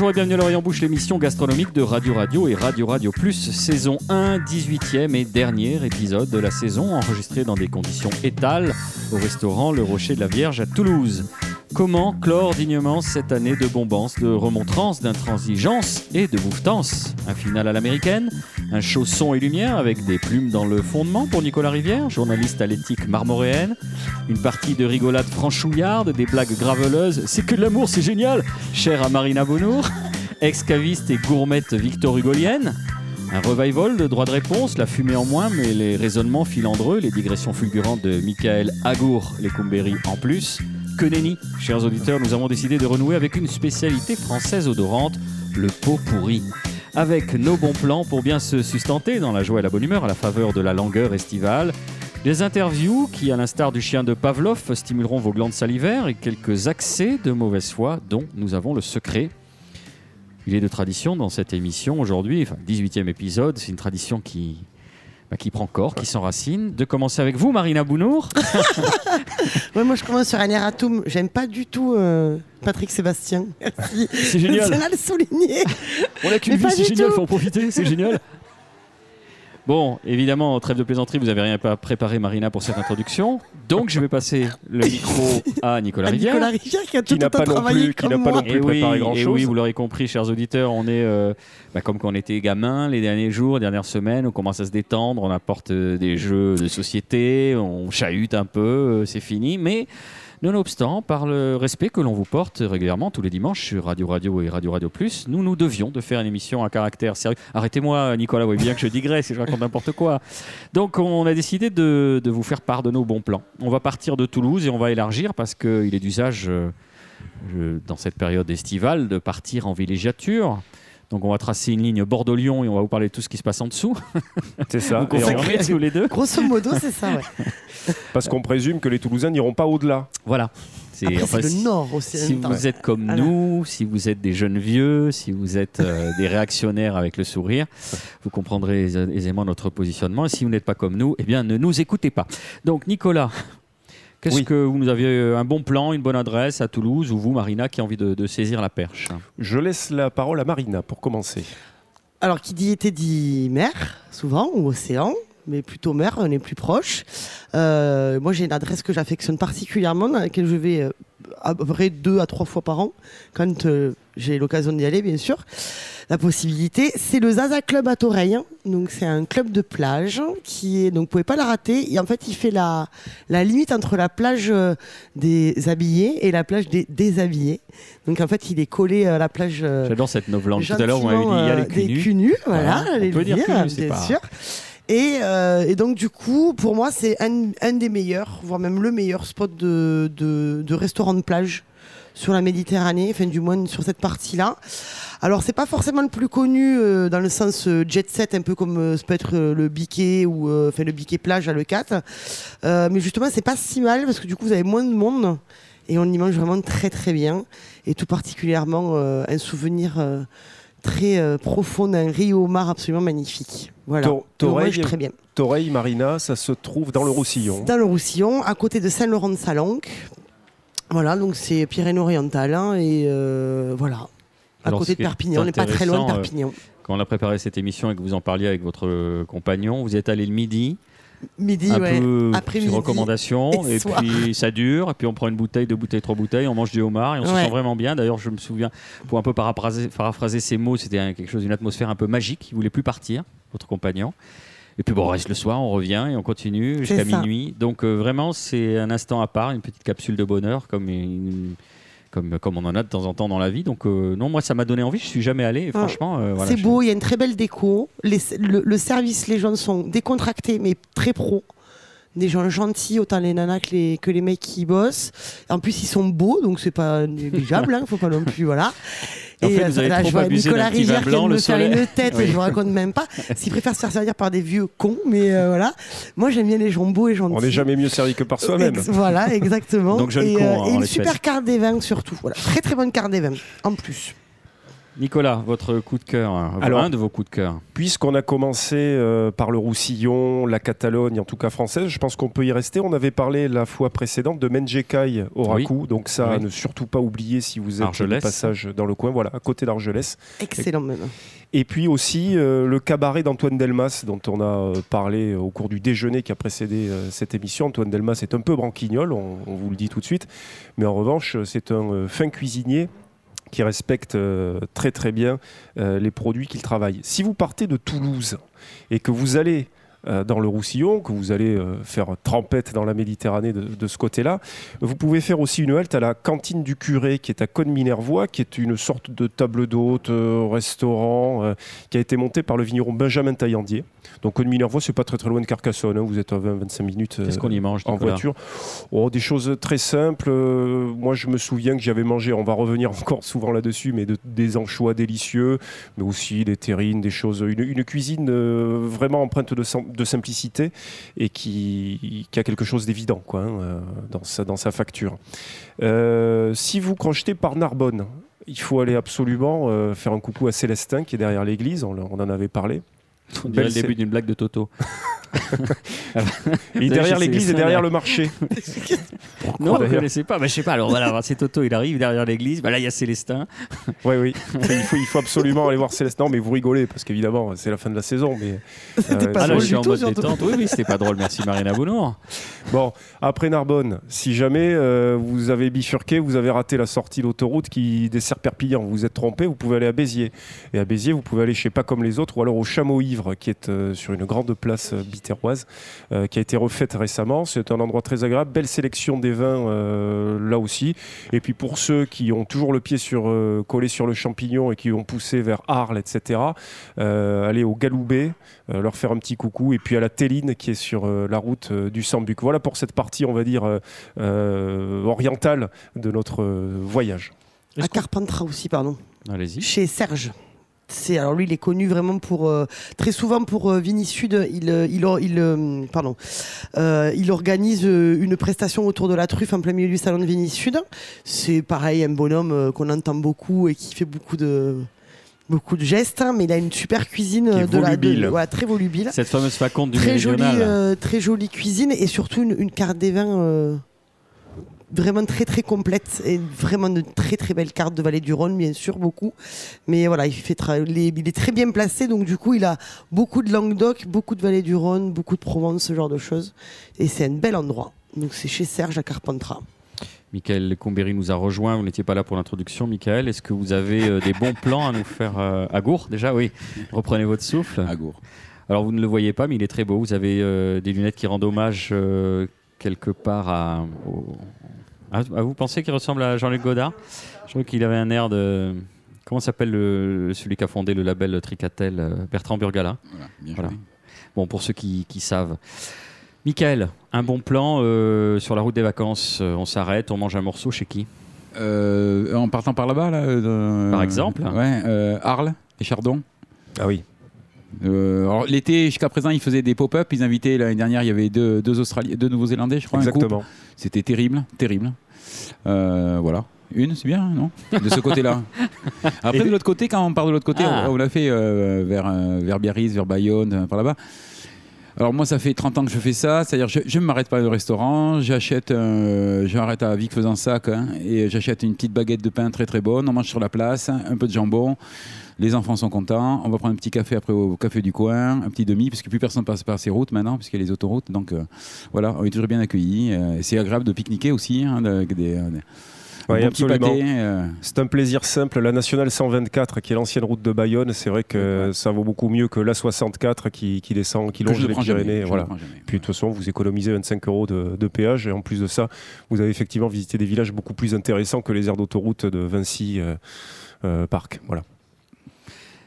Bonjour et bienvenue à l'Orient Bouche, l'émission gastronomique de Radio Radio et Radio Radio Plus, saison 1, 18e et dernier épisode de la saison, enregistré dans des conditions étales au restaurant Le Rocher de la Vierge à Toulouse. Comment clore dignement cette année de bombance, de remontrance, d'intransigeance et de bouffetance Un final à l'américaine, un show son et lumière avec des plumes dans le fondement pour Nicolas Rivière, journaliste à l'éthique marmoréenne, une partie de rigolade franchouillarde, des blagues graveleuses, c'est que de l'amour, c'est génial, cher à Marina Bonour, ex-caviste et gourmette Victor Hugolienne, un revival de droit de réponse, la fumée en moins, mais les raisonnements filandreux, les digressions fulgurantes de Michael Agour, les Cumbéry en plus. Que nenni, chers auditeurs, nous avons décidé de renouer avec une spécialité française odorante, le pot pourri. Avec nos bons plans pour bien se sustenter dans la joie et la bonne humeur à la faveur de la langueur estivale. Des interviews qui, à l'instar du chien de Pavlov, stimuleront vos glandes salivaires et quelques accès de mauvaise foi dont nous avons le secret. Il est de tradition dans cette émission aujourd'hui, enfin 18e épisode, c'est une tradition qui, bah, qui prend corps, qui s'enracine. De commencer avec vous, Marina Bounour. Ouais, moi, je commence sur un erratum. J'aime pas du tout euh, Patrick Sébastien. Merci. C'est génial. Je tiens à le souligner. On a qu'une vie, c'est génial, tout. faut en profiter, c'est génial. Bon, évidemment, trêve de plaisanterie, vous n'avez rien pas préparé, Marina, pour cette introduction. Donc, je vais passer le micro à Nicolas À Rivière. Nicolas Rivière qui a tout n'a autant pas non travaillé plus- qui comme n'a pas moi. non plus Et oui, préparé et grand-chose. oui, vous l'aurez compris, chers auditeurs, on est euh, bah, comme quand on était gamin les derniers jours, les dernières semaines, on commence à se détendre, on apporte euh, des jeux de société, on chahute un peu, euh, c'est fini, mais nonobstant, par le respect que l'on vous porte régulièrement tous les dimanches sur Radio Radio et Radio Radio Plus, nous nous devions de faire une émission à caractère sérieux. Arrêtez-moi, Nicolas, vous voyez bien que je digresse et je raconte n'importe quoi. Donc on a décidé de, vous faire part de nos bons plans. On va partir de Toulouse et on va élargir parce qu'il est d'usage euh, dans cette période estivale de partir en villégiature. Donc on va tracer une ligne Bordeaux-Lyon et on va vous parler de tout ce qui se passe en dessous. C'est ça. Vous Et tous les deux Grosso modo, c'est ça, ouais. parce qu'on présume que les Toulousains n'iront pas au-delà. Voilà. C'est- Après, enfin, le Nord aussi. Si vous êtes comme Voilà. nous, si vous êtes des jeunes vieux, si vous êtes euh, des réactionnaires avec le sourire, vous comprendrez aisé- aisément notre positionnement. Et si vous n'êtes pas comme nous, eh bien, ne nous écoutez pas. Donc, Nicolas, qu'est-ce Oui. que vous nous aviez euh, un bon plan, une bonne adresse à Toulouse, ou vous, Marina, qui a envie de, de saisir la perche Je laisse la parole à Marina pour commencer. Alors, qui dit été dit mer, souvent, ou océan, mais plutôt mer, on est plus proche. Euh, moi, j'ai une adresse que j'affectionne particulièrement, dans laquelle je vais euh, à peu près deux à trois fois par an, quand euh, j'ai l'occasion d'y aller, bien sûr. La possibilité, c'est le Zaza Club à Toreil. Donc, c'est un club de plage qui est, donc, vous pouvez pas la rater. Et en fait, il fait la, la limite entre la plage euh, des habillés et la plage des déshabillés. Donc, en fait, il est collé à la plage. euh, J'adore cette novlangue. Tout à l'heure, vous m'avez dit, il y a euh, les des cul nus. culs nus, voilà, Voilà, on peut dire dire, cul nus, c'est bien pas- sûr. Et, euh, et donc du coup, pour moi, c'est un, un des meilleurs, voire même le meilleur spot de, de, de restaurant de plage sur la Méditerranée, enfin du moins sur cette partie-là. Alors c'est pas forcément le plus connu euh, dans le sens euh, jet set, un peu comme euh, ça peut être euh, le biquet ou enfin le biquet plage à Le 4. Euh, mais justement, c'est pas si mal parce que du coup, vous avez moins de monde et on y mange vraiment très très bien. Et tout particulièrement un souvenir très profond d'un riz au homard absolument magnifique. Voilà. Tor- On Toreil, mange très bien. Marina, ça se trouve dans le Roussillon. Dans le Roussillon, à côté de Saint-Laurent-de-Salanque. Voilà, donc c'est Pyrénées-Orientales. hein, et euh, voilà. À Alors, côté de Perpignan, on n'est pas très loin de euh, Perpignan. Quand on a préparé cette émission et que vous en parliez avec votre euh, compagnon, vous êtes allé le midi, Midi, un ouais. peu après-midi sur recommandation, et et, puis ça dure, et puis on prend une bouteille, deux bouteilles, trois bouteilles, on mange du homard, et on se sent vraiment bien. D'ailleurs, je me souviens, pour un peu paraphraser, paraphraser ces mots, c'était quelque chose, une atmosphère un peu magique. Il voulait plus partir, votre compagnon. Et puis bon, on reste le soir, on revient et on continue jusqu'à minuit. Donc euh, vraiment, c'est un instant à part, une petite capsule de bonheur, comme une- Comme, comme on en a de temps en temps dans la vie. Donc, euh, non, moi, ça m'a donné envie. Je suis jamais allé. Et Ah, franchement, euh, voilà, c'est beau, il y a une très belle déco. Les- le, le service, les gens sont décontractés, mais très pro. Des gens gentils, autant les nanas que les, que les mecs qui bossent. En plus, ils sont beaux, donc c'est pas négligeable, hein, faut pas non plus, voilà. En fait, euh, vous avez là, trop je vois Nicolas Rivière qui vient de faire une tête, Oui. je vous raconte même pas. S'il préfère se faire servir par des vieux cons, mais euh, voilà. Moi, j'aime bien les gens beaux et gentils. On n'est jamais mieux servi que par soi-même. Ex- Voilà, exactement. Donc, jeune et, con, euh, hein, et en une super carte des vins surtout. Voilà, très très bonne carte des vins, en plus. Nicolas, votre coup de cœur, hein, Alors- un de vos coups de cœur. Puisqu'on a commencé euh, par le Roussillon, la Catalogne, en tout cas française, je pense qu'on peut y rester. On avait parlé la fois précédente de Menjekai au Raku, donc ça, Oui. ne surtout pas oublier si vous êtes Argelès. de passage dans le coin, voilà, à côté d'Argelès. Excellent même. Et puis aussi euh, le cabaret d'Antoine Delmas, dont on a euh, parlé au cours du déjeuner qui a précédé euh, cette émission. Antoine Delmas est un peu branquignol, on, on vous le dit tout de suite, mais en revanche, c'est un euh, fin cuisinier qui respecte euh, très très bien euh, les produits qu'il travaille. Si vous partez de Toulouse et que vous allez euh, dans le Roussillon, que vous allez euh, faire trempette dans la Méditerranée de, de ce côté-là. Vous pouvez faire aussi une halte à la cantine du curé qui est à Cône-Minervois, qui est une sorte de table d'hôte, euh, restaurant, qui a été monté par le vigneron Benjamin Taillandier. Donc Cône-Minervois, c'est pas très très loin de Carcassonne, hein, vous êtes à 20-25 minutes Qu'est-ce qu'on y mange en voiture. Oh, des choses très simples. Moi, je me souviens que j'avais mangé, on va revenir encore souvent là-dessus, mais de- des anchois délicieux, mais aussi des terrines, des choses. Une, une cuisine euh, vraiment empreinte de, de simplicité et qui, a quelque chose d'évident hein, euh, dans, sa, facture. Euh, si vous crochetez par Narbonne, il faut aller absolument euh, faire un coucou à Célestin qui est derrière l'église, on en avait parlé. On dirait le Belle- début d'une blague de Toto. Et derrière l'église et Célestin, derrière le marché. Non, vous ne connaissez pas. Bah, je sais pas. Alors voilà, c'est Toto, il arrive derrière l'église. Bah, là, il y a Célestin. Oui, oui. il, faut, il faut absolument aller voir Célestin. Non, mais vous rigolez, parce qu'évidemment, c'est la fin de la saison. Mais, C'était euh, pas Ah là, drôle je suis en mode détente. Oui, oui, c'était pas drôle. Merci Marina Bounour. Bon, après Narbonne, si jamais euh, vous avez bifurqué, vous avez raté la sortie d'autoroute qui dessert Perpignan, vous vous êtes trompé, vous pouvez aller à Béziers. Et à Béziers, vous pouvez aller chez Pas comme les autres, ou alors au Chameau Qui est euh, sur une grande place euh, bitéroise, euh, qui a été refaite récemment. C'est un endroit très agréable, belle sélection des vins euh, là aussi. Et puis pour ceux qui ont toujours le pied sur, euh, collé sur le champignon et qui ont poussé vers Arles, etc., euh, aller au Galoubet, euh, leur faire un petit coucou, et puis à la Téline qui est sur euh, la route euh, du Sambuc. Voilà pour cette partie, on va dire, orientale de notre voyage. À Carpentras aussi, pardon. Allez-y. Chez Serge. C'est alors lui, il est connu vraiment pour euh, très souvent pour euh, Vini Sud. Il euh, il il euh, pardon, il organise une prestation autour de la truffe en plein milieu du salon de Vini Sud. C'est pareil, un bonhomme qu'on entend beaucoup et qui fait beaucoup de beaucoup de gestes, hein, mais il a une super cuisine de la de, très volubile. Cette fameuse faconde du très jolie, euh, très jolie cuisine et surtout une, une carte des vins euh, vraiment très très complète et vraiment de très très belles cartes de Vallée du Rhône, bien sûr beaucoup. Mais voilà, il fait tra- les- il est très bien placé, donc du coup il a beaucoup de Languedoc, beaucoup de Vallée du Rhône, beaucoup de Provence, ce genre de choses. Et c'est un bel endroit. Donc c'est chez Serge à Carpentras. Michael Combéry nous a rejoint. Vous n'étiez pas là pour l'introduction, Michael. Est-ce que vous avez euh, des bons plans à nous faire euh, à Gour Déjà, oui. Reprenez votre souffle. Agour. Alors, vous ne le voyez pas, mais il est très beau. Vous avez euh, des lunettes qui rendent hommage euh, quelque part à. au- à- à vous pensez qu'il ressemble à Jean-Luc Godard? Je trouve qu'il avait un air de. Comment s'appelle le- celui qui a fondé le label Tricatel euh, Bertrand Burgala? Voilà, bien Voilà. joué. Bon, pour ceux qui, qui savent. Michael, un bon plan euh, sur la route des vacances. Euh, on s'arrête, on mange un morceau chez qui? Euh, en partant par là-bas, là, euh, Par exemple Ouais, euh, Arles et Chardon. Ah oui. Euh, alors, L'été, jusqu'à présent, ils faisaient des pop-up. Ils invitaient l'année dernière, il y avait deux, deux, Australiens, deux Nouveaux-Zélandais, je crois. un. Exactement. C'était terrible, terrible. Euh, voilà. Une, c'est bien, non? De ce côté-là. Après, de l'autre côté, quand on part de l'autre côté, Ah. on, on l'a fait euh, vers, euh, vers Biarritz, vers Bayonne, par là-bas. Alors moi, ça fait 30 ans que je fais ça, c'est-à-dire je, je ne m'arrête pas au restaurant, j'achète, euh, j'arrête à Vic faisant sac hein, et j'achète une petite baguette de pain très très bonne, on mange sur la place, un peu de jambon, les enfants sont contents, on va prendre un petit café après au café du coin, un petit demi, parce que plus personne passe par ces routes maintenant, puisqu'il y a les autoroutes, donc euh, voilà, on est toujours bien accueillis. euh, et c'est agréable de pique-niquer aussi, hein, de- des, euh, bon euh, C'est un plaisir simple. La nationale 124, qui est l'ancienne route de Bayonne, c'est vrai que Ouais. ça vaut beaucoup mieux que la 64 qui, qui descend, qui longe les Pyrénées. Voilà. jamais. Puis de toute façon, vous économisez 25 euros de, de péage et en plus de ça, vous avez effectivement visité des villages beaucoup plus intéressants que les aires d'autoroute de Vinci euh, euh, Parc. Voilà.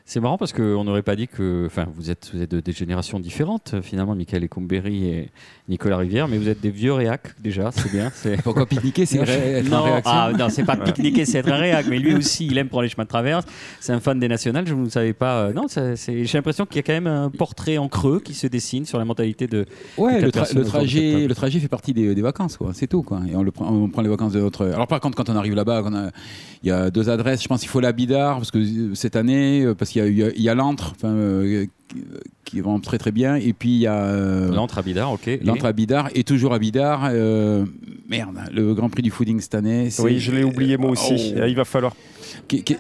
C'est marrant parce qu'on n'aurait pas dit que. Enfin, vous êtes, vous êtes de, des générations différentes, finalement, Michael Ecoumberry et Nicolas Rivière, mais vous êtes des vieux réacs déjà, c'est bien. Pourquoi pique-niquer C'est être non, ah, non, c'est pas pique-niquer, c'est être un réac, mais lui aussi, il aime prendre les chemins de traverse. C'est un fan des nationales, je ne savais pas. euh, non, j'ai l'impression qu'il y a quand même un portrait en creux qui se dessine sur la mentalité de. Ouais, le, tra- trajet, le trajet fait partie des, des vacances, quoi. C'est tout, quoi. Et on, le prend, on prend les vacances de notre. Alors par contre, quand on arrive là-bas, il y a deux adresses. Je pense qu'il faut la Bidart parce que euh, cette année, euh, parce qu'il y a, il y a- il y a l'antre, enfin, euh, qui, est vraiment très très bien. Et puis il y a euh, L'antre à Bidart, ok. à Bidart et toujours à Bidart. euh, merde, le Grand Prix du fooding cette année. Oui, je l'ai oublié moi aussi. Oh. Ah, Il va falloir. Qui- qui- euh,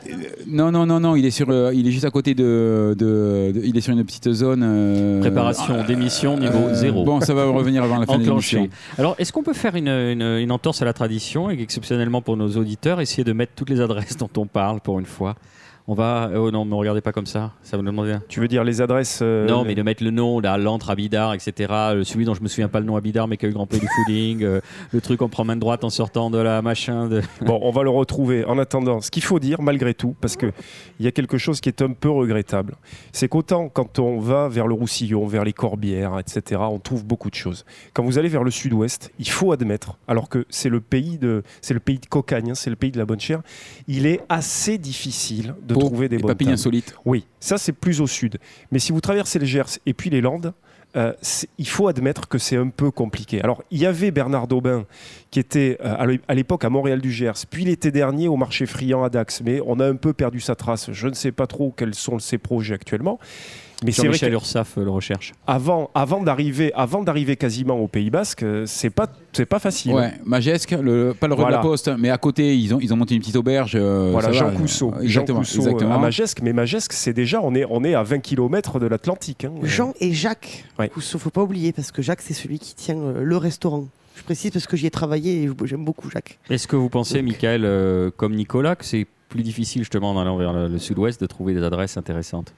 non, non, non, non, il est sur, euh, il est juste à côté de, de- de- il est sur une petite zone. euh, Préparation euh, d'émission niveau euh, zéro. Bon, ça va revenir avant la fin de l'émission. Alors, est-ce qu'on peut faire une, une- une entorse à la tradition et exceptionnellement pour nos auditeurs, essayer de mettre toutes les adresses dont on parle pour une fois? On va. Oh non, me regardez pas comme ça, ça va nous demander. Tu veux dire les adresses euh, Non, mais de mettre le nom, là, l'antre à Bidart, etc. Celui dont je me souviens pas le nom à Bidart, mais qui a eu le Grand Prix du fooding. euh, le truc on prend main droite en sortant de la machin. De... Bon, on va le retrouver. En attendant, ce qu'il faut dire, malgré tout, parce qu'il y a quelque chose qui est un peu regrettable, c'est qu'autant quand on va vers le Roussillon, vers les Corbières, etc., on trouve beaucoup de choses. Quand vous allez vers le sud-ouest, il faut admettre, alors que c'est le pays de, c'est le pays de Cocagne, hein, c'est le pays de la bonne chère, il est assez difficile de Trouver des papilles tables. insolites. Oui, ça c'est plus au sud. Mais si vous traversez le Gers et puis les Landes, euh, il faut admettre que c'est un peu compliqué. Alors, il y avait Bernard Daubin qui était euh, à l'époque à Montréal du Gers, puis l'été dernier au marché friand à Dax, mais on a un peu perdu sa trace. Je ne sais pas trop quels sont ses projets actuellement. Mais c'est vrai Ursaf euh, le recherche. avant, avant d'arriver, avant d'arriver quasiment au Pays Basque, euh, c'est pas, c'est pas facile. Ouais, Majesque, le, pas le Voilà. de la Poste, mais à côté, ils ont, ils ont monté une petite auberge. euh, Voilà, Jean va, Cousseau, Jean Exactement, Cousseau exactement. à Majesque, mais Majesque, c'est déjà, on est, on est à 20 km de l'Atlantique. hein. Jean et Jacques. Ouais. Cousseau, faut pas oublier parce que Jacques c'est celui qui tient euh, le restaurant. Je précise parce que j'y ai travaillé et j'aime beaucoup Jacques. Est-ce que vous pensez, Michael, euh, comme Nicolas, que c'est plus difficile justement en allant vers le, le sud-ouest de trouver des adresses intéressantes?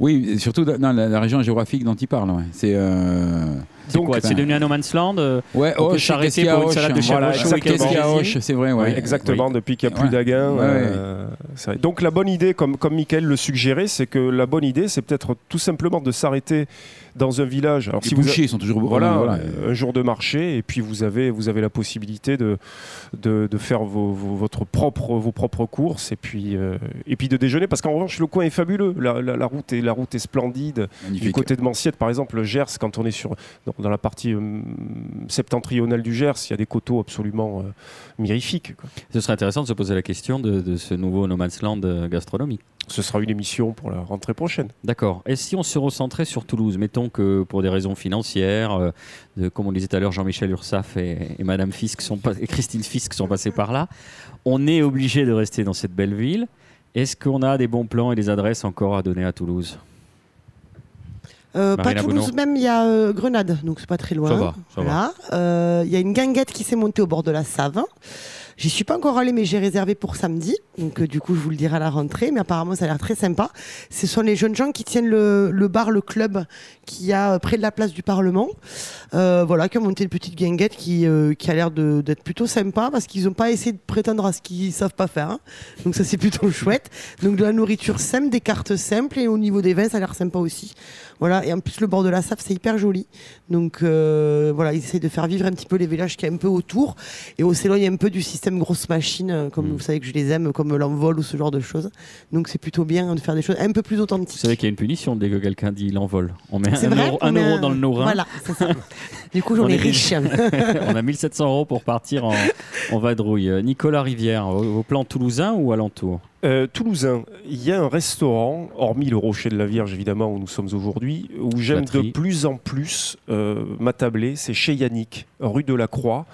Oui, surtout dans la, région géographique dont il parle. C'est. euh, Donc, quoi C'est devenu un no man's land euh, Ouais, On peut Auch, s'arrêter a pour une salade de Auch Voilà, chèvre chaud et Qu'est-ce qu'il y a à Gésier Auch, c'est vrai, ouais. Oui, exactement, depuis qu'il n'y a plus Ouais. d'Aguin. Ouais, euh. Donc la bonne idée, comme, comme Mickaël le suggérait, c'est que la bonne idée, c'est peut-être tout simplement de s'arrêter dans un village. Alors, Les si vous bouchers sont toujours voilà, voilà. un jour de marché, et puis vous avez, vous avez la possibilité de, de, de faire vos, vos- votre propre, vos propres courses, et puis, euh, et puis de déjeuner, parce qu'en revanche, le coin est fabuleux. La, la- la route, est, la route est splendide. Du côté de Manciette, par exemple, le Gers, quand on est sur, dans, dans la partie euh, septentrionale du Gers, il y a des coteaux absolument euh, mirifiques. quoi. Ce serait intéressant de se poser la question de, de ce nouveau no man's land euh, gastronomique. Ce sera une émission pour la rentrée prochaine. D'accord. Et si on se recentrait sur Toulouse Mettons que pour des raisons financières, euh, de- comme on disait tout à l'heure, Jean-Michel Ursaf et, et Madame Fisk sont pas- et Christine Fisk sont passés par là, on est obligé de rester dans cette belle ville. Est-ce qu'on a des bons plans et des adresses encore à donner à Toulouse? Euh, pas Toulouse même, il y a euh, Grenade, donc c'est pas très loin. Ça va, ça. Voilà. Euh, Il y a une guinguette qui s'est montée au bord de la Save. J'y suis pas encore allée, mais j'ai réservé pour samedi. Donc, euh, du coup, je vous le dirai à la rentrée. Mais apparemment, ça a l'air très sympa. Ce sont les jeunes gens qui tiennent le, le bar, le club, qui a euh, près de la place du Parlement. Euh, voilà, qui ont monté une petite guinguette qui, euh, qui a l'air de- d'être plutôt sympa parce qu'ils n'ont pas essayé de prétendre à ce qu'ils savent pas faire. hein. Donc, ça, c'est plutôt chouette. Donc, de la nourriture simple, des cartes simples. Et au niveau des vins, ça a l'air sympa aussi. Voilà. Et en plus, le bord de la Save, c'est hyper joli. Donc, euh, voilà, ils essayent de faire vivre un petit peu les villages qui est un peu autour et on s'éloigne un peu du système grosse machine, euh, comme Mm. vous savez que je les aime, comme l'envol ou ce genre de choses. Donc c'est plutôt bien de faire des choses un peu plus Vous authentiques. savez qu'il y a une punition dès que quelqu'un dit l'envol. On met un, vrai euro, on un met euro un- dans le Norin. Voilà, c'est ça. du coup, j'en On ai est riche. on a 1700 euros pour partir en, en vadrouille. Euh, Nicolas Rivière, vos, vos plans toulousains ou alentour? Euh, Toulousain, il y a un restaurant, hormis le Rocher de la Vierge évidemment où nous sommes aujourd'hui, où j'aime de plus en plus euh, m'attabler, c'est chez Yannick, rue de la Croix.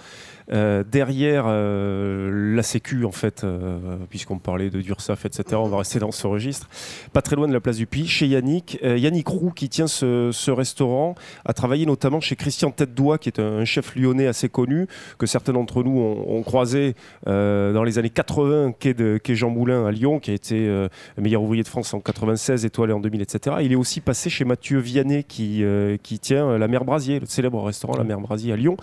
Euh, derrière euh, la Sécu en fait, euh, puisqu'on parlait de Dursaf, etc. On va rester dans ce registre. Pas très loin de la place du Puy, chez Yannick. Euh, Yannick Roux qui tient ce, restaurant a travaillé notamment chez Christian Tête-Doigt, qui est un chef lyonnais assez connu, que certains d'entre nous ont, croisé dans les années 80, quai, de, Jean Moulin à Lyon, qui a été meilleur ouvrier de France en 96, étoilé en 2000, etc. Il est aussi passé chez Mathieu Vianney, qui, qui tient la Mer Brasier, le célèbre restaurant La Mer Brasier à Lyon.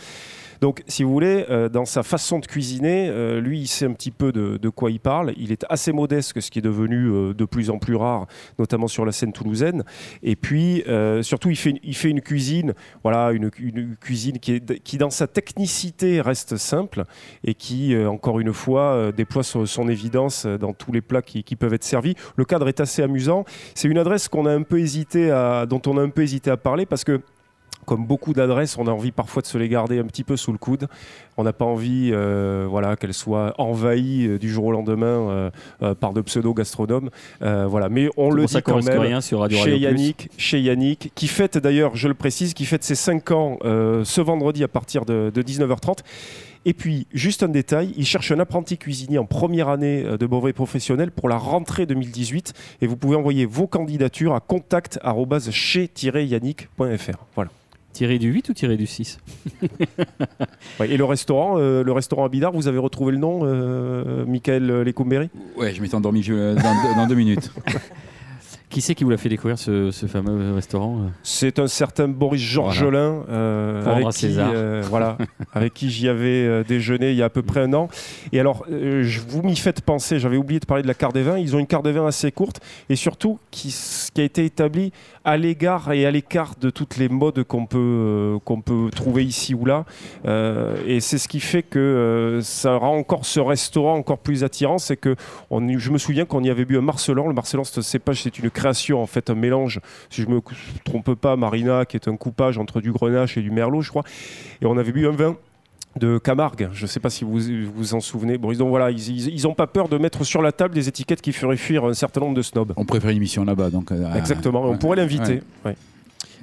Donc, si vous voulez, euh, dans sa façon de cuisiner, euh, lui, il sait un petit peu de, quoi il parle. Il est assez modeste, ce qui est devenu euh, de plus en plus rare, notamment sur la scène toulousaine. Et puis, surtout, il fait, une cuisine, voilà, une, cuisine qui, dans sa technicité, reste simple et qui, encore une fois, déploie son, évidence dans tous les plats qui, qui peuvent être servis. Le cadre est assez amusant. C'est une adresse qu'on a un peu hésité à, dont on a un peu hésité à parler parce que comme beaucoup d'adresses, on a envie parfois de se les garder un petit peu sous le coude. On n'a pas envie euh, voilà, qu'elles soient envahies euh, du jour au lendemain euh, par de pseudo-gastronomes. Voilà. Mais on le dit quand même rien sur Radio chez Radio. Yannick, chez Yannick, qui fête d'ailleurs, je le précise, qui fête ses 5 ans ce vendredi à partir de, de 19h30. Et puis, juste un détail, il cherche un apprenti cuisinier en première année de brevet professionnel pour la rentrée 2018. Et vous pouvez envoyer vos candidatures à contact@chez-yannick.fr. Voilà. Tiré du 8 ou tiré du 6 Ouais, et le restaurant, euh, le restaurant Abidar, vous avez retrouvé le nom, euh, Michael Lecomberi Ouais, je m'étais endormi je- dans, dans deux minutes. Qui c'est qui vous l'a fait découvrir ce, ce fameux restaurant euh? C'est un certain Boris Georgelin, euh, rendre avec, à qui, César. euh, voilà, avec qui j'y avais euh, déjeuné il y a à peu près un an. Et alors, euh, je vous m'y faites penser, j'avais oublié de parler de la carte des vins. Ils ont une carte des vins assez courte et surtout qui, qui a été établie à l'égard et à l'écart de toutes les modes qu'on peut, euh, peut trouver ici ou là. Euh, et c'est ce qui fait que euh, ça rend encore ce restaurant encore plus attirant. C'est que je me souviens qu'on y avait bu un Marcelan. Le Marcelan, c'est cépage, c'est une création, en fait, un mélange, si je me cou- trompe pas, Marina, qui est un coupage entre du Grenache et du Merlot, je crois. Et on avait bu un vin de Camargue, je ne sais pas si vous vous en souvenez. Bon, ils ont voilà, ils, ils, ils ont pas peur de mettre sur la table des étiquettes qui feraient fuir un certain nombre de snobs. On préfère une émission là-bas. Donc, euh, Exactement, on pourrait l'inviter. ouais. ouais.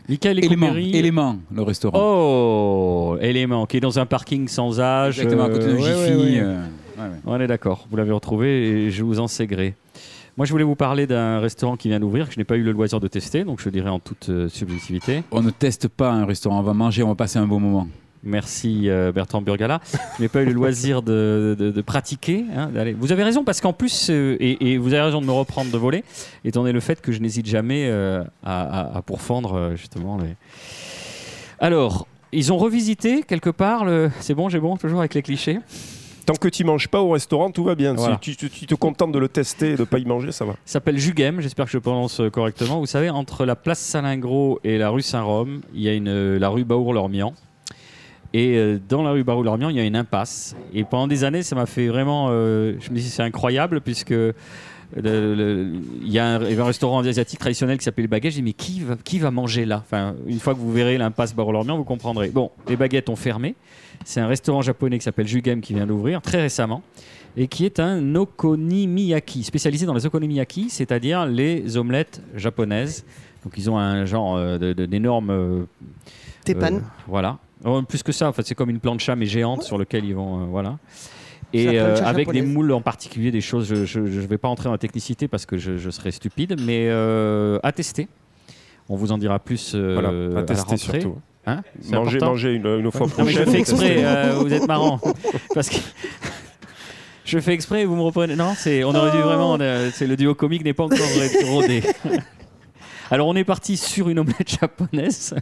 Michael Élément, le restaurant. Oh, élément, qui est dans un parking sans âge. Exactement, à côté de euh, ouais, Jiffy. ouais, ouais. euh, ouais, ouais. On est d'accord, vous l'avez retrouvé et je vous en sais gré. Moi, je voulais vous parler d'un restaurant qui vient d'ouvrir, que je n'ai pas eu le loisir de tester, donc je dirais en toute euh, subjectivité. On ne teste pas un restaurant, on va manger, on va passer un bon moment. Merci euh, Bertrand Burgala. Je n'ai pas eu le loisir de, de- de pratiquer. hein, Vous avez raison, parce qu'en plus, euh, et, et vous avez raison de me reprendre de voler, étant donné le fait que je n'hésite jamais euh, à, à- à pourfendre justement les. Alors, ils ont revisité quelque part le. C'est bon, j'ai bon, toujours avec les clichés? Tant que tu manges pas au restaurant, tout va bien. Voilà. Si tu, tu- tu te contentes de le tester et de pas y manger, ça va. Ça s'appelle Jugem, j'espère que je prononce correctement. Vous savez, entre la place Salingro et la rue Saint-Rome, il y a une, la rue Baour-Lormian. Et euh, dans la rue Baour-Lormian, il y a une impasse. Et pendant des années, ça m'a fait vraiment. euh, je me dis, c'est incroyable, puisque. le- Il y, a un y restaurant asiatique traditionnel qui s'appelle les baguettes. J'ai dit, mais qui va, qui va manger là? Enfin, Une fois que vous verrez l'impasse Baour-Lormian, vous comprendrez. Bon, les baguettes ont fermé. C'est un restaurant japonais qui s'appelle Jugem qui vient d'ouvrir très récemment et qui est un okonomiyaki, spécialisé dans les okonomiyaki, c'est-à-dire les omelettes japonaises. Donc ils ont un genre euh, euh, Tépane. euh, voilà. Oh, plus que ça, en fait, c'est comme une plancha mais géante sur lequel ils vont... euh, voilà. Et la euh, avec des moules en particulier, des choses, je ne vais pas entrer dans la technicité parce que je, je serais stupide, mais euh, à tester. On vous en dira plus euh, Voilà, à à la tester rentrée. surtout. Hein Manger, important manger une, une fois non mais je prochaine. fais exprès, euh, vous êtes marrant. Parce que je fais exprès, vous me reprenez. Non, c'est, on aurait dû vraiment. C'est le duo comique n'est pas encore rodé. Alors on est parti sur une omelette japonaise.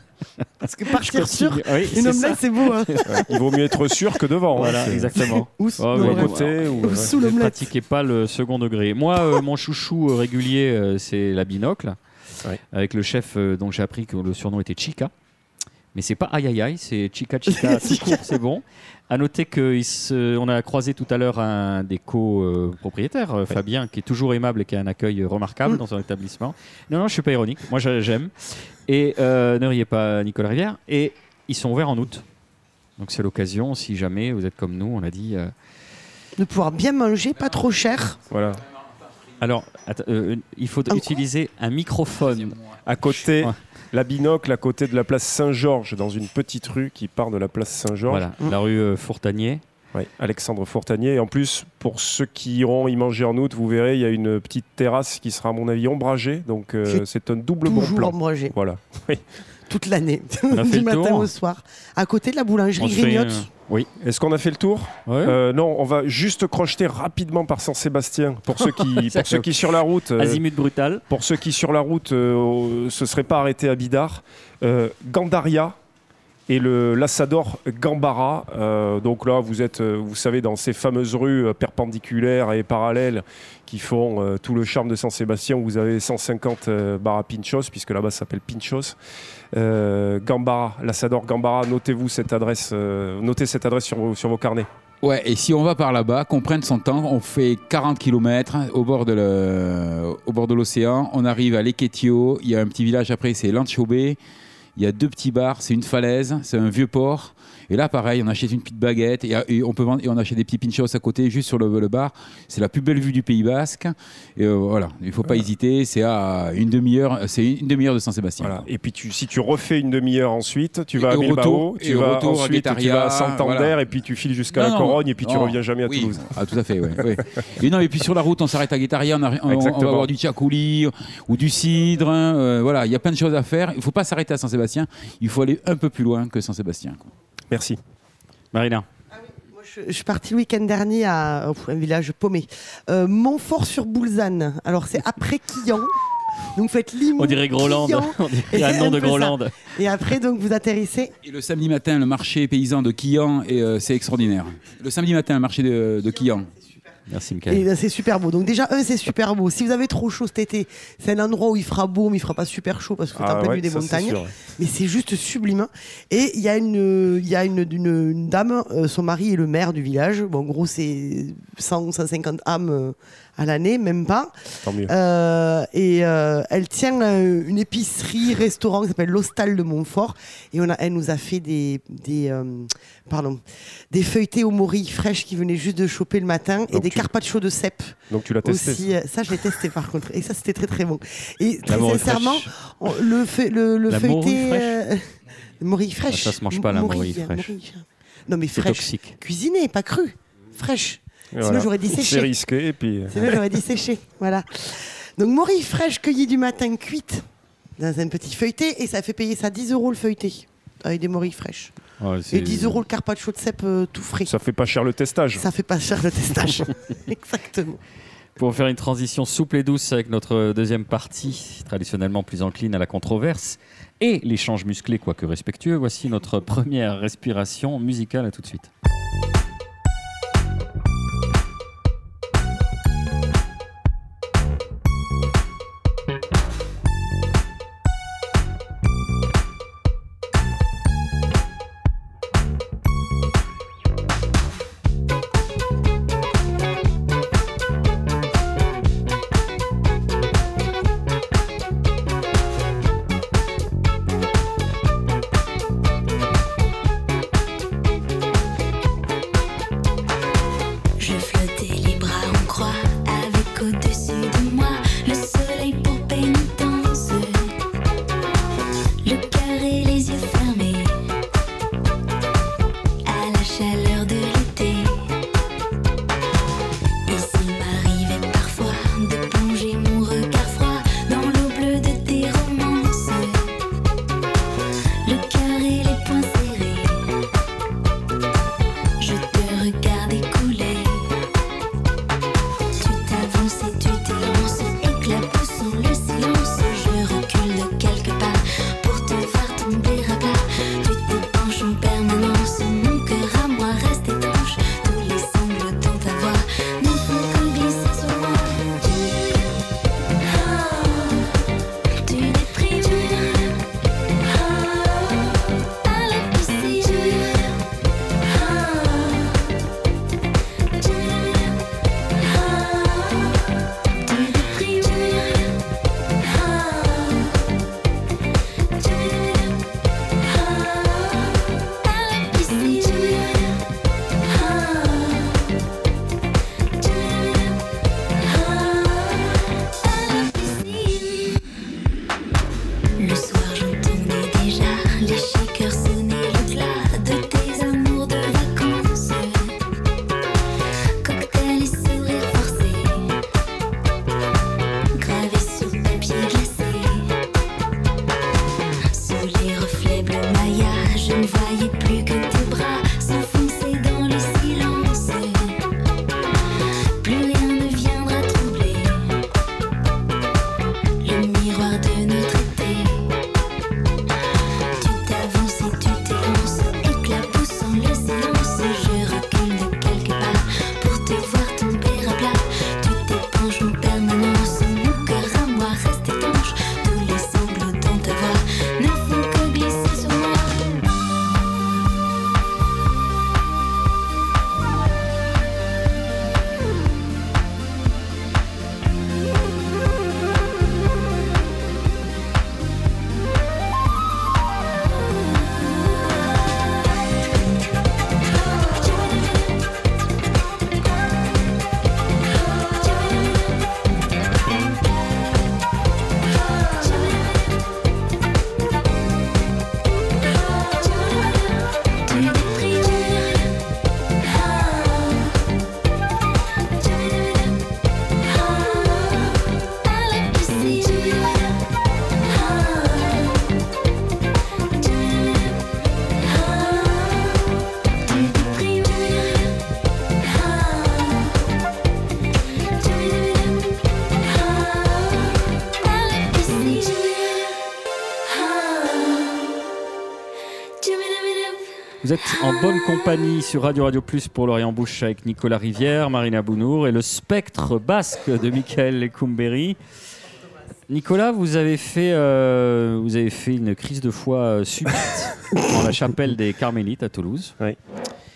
Parce que partir sur. Oui, une omelette, c'est beau. Hein. Ouais, Il vaut mieux être sûr que devant. hein. Voilà, exactement. Ou Oh, non, ouais. côté. ou- Ou ouais. sous Ne l'omelette. pratiquez pas le second degré. Moi, euh, mon chouchou euh, régulier, euh, c'est la binocle. Ouais. Avec le chef euh, dont j'ai appris que le surnom était Chica. Mais c'est pas aïe aïe aïe, c'est Chica Chica, tout court, c'est bon. À noter qu'on a croisé tout à l'heure un des co-propriétaires, euh, Fabien, qui est toujours aimable et qui a un accueil remarquable Mm. dans son établissement. Non, non, je suis pas ironique, moi j'aime. Et euh, ne riez pas, Nicolas Rivière. Et ils sont ouverts en août. Donc c'est l'occasion, si jamais vous êtes comme nous, on a dit. euh, De pouvoir bien manger, pas trop cher. Voilà. Alors, euh, il faut utiliser un microphone. À côté, Ouais. La binocle, à côté de la place Saint-Georges, dans une petite rue qui part de la place Saint-Georges. Voilà, la rue euh, Fourtanier. Ouais, Alexandre Fourtanier. Et en plus, pour ceux qui iront y manger en août, vous verrez, il y a une petite terrasse qui sera, à mon avis, ombragée. Donc, euh, C'est un double bon Toujours plan. ombragé. Voilà. Toute l'année. Du matin tour. au soir. À côté de la boulangerie On fait, euh, Oui. Est-ce qu'on a fait le tour Ouais. Euh, Non, on va juste crocheter rapidement par Saint-Sébastien. Pour ceux qui, pour ceux qui sur la route, euh, Azimut brutal. pour ceux qui sur la route euh, se seraient pas arrêtés à Bidart, euh, Gandaria et le l'Assador Gambara. Euh, donc là, vous êtes, euh, vous savez, dans ces fameuses rues euh, perpendiculaires et parallèles qui font tout le charme de Saint-Sébastien. Vous avez 150 euh, bars à Pinchos, puisque là-bas ça s'appelle Pinchos. Gambara, l'Assador Gambara. Notez-vous cette adresse, notez cette adresse sur vos, carnets. Ouais, et si on va par là-bas, qu'on prenne son temps, on fait 40 km au bord de au bord de l'océan, on arrive à Leketio, il y a un petit village après, c'est Lanchobé, il y a deux petits bars, c'est une falaise, c'est un vieux port. Et là, pareil, on achète une petite baguette et, et on peut vendre et on achète des petits pinchos à côté, juste sur le, le bar. C'est la plus belle vue du Pays Basque. Et euh, voilà, il faut pas hésiter. C'est à une demi-heure, c'est une demi-heure de Saint-Sébastien. Voilà. Et puis tu, si tu refais une demi-heure ensuite, tu vas Et à Bilbao, retour- tu et vas retour à ensuite tu vas à Santander voilà. et puis tu files jusqu'à la Corogne et puis tu non. reviens jamais à Oui. Toulouse. Ah, tout à fait, ouais, ouais. Et non, et puis sur la route, on s'arrête à Guétaria, on, on- on va boire du tchakouli ou du cidre. euh, voilà, il y a plein de choses à faire. Il ne faut pas s'arrêter à Saint-Sébastien. Il faut aller un peu plus loin que Saint-Sébastien. Merci. Marina. Moi, je, suis partie le week-end dernier à un village paumé. Euh, Montfort-sur-Boulzane. Alors, c'est après Quillan. Donc, faites Limoux, On dirait Groland. On Et dirait un nom de. Groland. Et après, donc, vous atterrissez. Et le samedi matin, le marché paysan de Quillan, et, euh, c'est extraordinaire. Le samedi matin, le marché de, de Quillan. Merci, Et Michael. ben, c'est super beau. Donc, déjà, un, c'est super beau. Si vous avez trop chaud cet été, c'est un endroit où il fera beau, mais il fera pas super chaud parce que c'est en Ah plein milieu des montagnes. mais c'est juste sublime. Et il y a une, il y a une, une- une dame, euh, son mari est le maire du village. Bon, en gros, c'est 100, 150 âmes euh, à l'année, même pas. Tant mieux. Euh, et euh, elle tient euh, une épicerie, restaurant qui s'appelle l'Hostal de Montfort. Et on a, elle nous a fait des, des, euh, pardon, des feuilletés aux morilles fraîches qui venaient juste de choper le matin et des tu- carpaccio de cèpe Donc tu l'as testé. aussi. Ça, je l'ai testé par contre. Et ça, c'était très très bon. Et très sincèrement, on- le, le, le La feuilleté. morille fraîche euh. Ah, ça se mange pas, la morille Morille, fraîche. Non, mais C'est fraîche. toxique. Cuisinée, pas crue. Fraîche. Sinon, voilà. j'aurais dit C'est risqué et puis. euh, Sinon, j'aurais dit séché. Voilà. Donc, morille fraîche cueillie du matin, cuite dans un petit feuilleté. Et ça fait payer ça 10 euros le feuilleté. Avec des morilles fraîches. Ouais, Et c'est- 10 euros le carpaccio de cèpe euh, tout frais. Ça, Ça fait pas cher le testage. fait pas cher le testage. Exactement. Pour faire une transition souple et douce avec notre deuxième partie, traditionnellement plus encline à la controverse, et l'échange musclé, quoique respectueux, voici notre première respiration musicale. À tout de suite. Vous êtes en bonne compagnie sur Radio Radio Plus pour Lorient Bouche avec Nicolas Rivière, Marina Bounour et le spectre basque de Michael Lecumberi. Nicolas, vous avez fait, euh, vous avez fait une crise de foi euh, subite dans la chapelle des Carmélites à Toulouse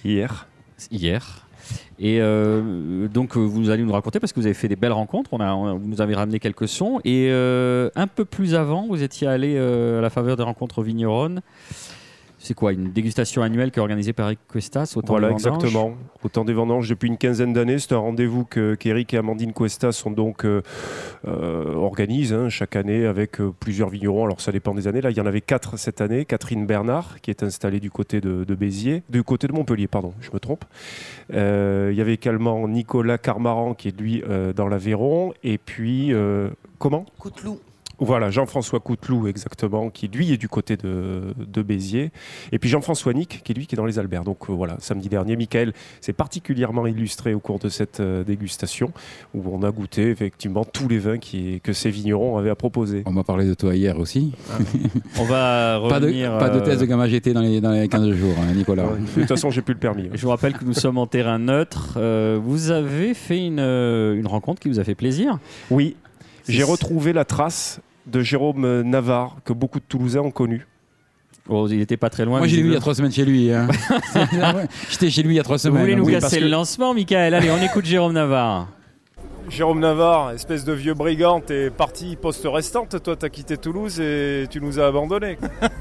Hier. hier. Et euh, donc, vous allez nous raconter parce que vous avez fait des belles rencontres. On a, on vous nous avez ramené quelques sons. Et un peu plus avant, vous étiez allé à la faveur des rencontres vigneronnes. C'est quoi Une dégustation annuelle qui est organisée par Eric Cuestas au temps Voilà, des vendanges exactement. Au temps des vendanges, depuis une quinzaine d'années, c'est un rendez-vous que- qu'Éric et Amandine Cuesta sont donc euh, euh, organisent hein, chaque année avec euh, plusieurs vignerons. Alors ça dépend des années. Là, il y en avait quatre cette année. Catherine Bernard, qui est installée du côté de, de Béziers, du côté de Montpellier, pardon, je me trompe. Euh, il y avait également Nicolas Carmaran, qui est lui euh, dans l'Aveyron, et puis euh, comment? Couteloup. Voilà, Jean-François Couteloup, exactement, qui lui est du côté de, de Béziers. Et puis Jean-François Nick, qui lui qui est dans les Alberts. Donc euh, voilà, samedi dernier, Michael s'est particulièrement illustré au cours de cette euh, dégustation, où on a goûté effectivement tous les vins qui, que ces vignerons avaient à proposer. On m'a parlé de toi hier aussi. On va Pas de, revenir. pas de euh, test de gamma GT dans les, dans les 15 jours, hein, Nicolas. Ouais, de toute façon, j'ai plus le permis. Je vous rappelle que nous sommes en terrain neutre. Euh, vous avez fait une, euh, une rencontre qui vous a fait plaisir. Oui, j'ai retrouvé la trace de Jérôme Navarre, que beaucoup de Toulousains ont connu. Oh, il n'était pas très loin. Moi, je l'ai vu il y a trois semaines chez lui. hein. J'étais chez lui il y a trois Vous semaines. voulez nous Oui, casser le lancement, Michael? Allez, on écoute Jérôme Navarre. Jérôme Navarre, espèce de vieux brigand, t'es parti poste restante, toi t'as quitté Toulouse et tu nous as abandonnés.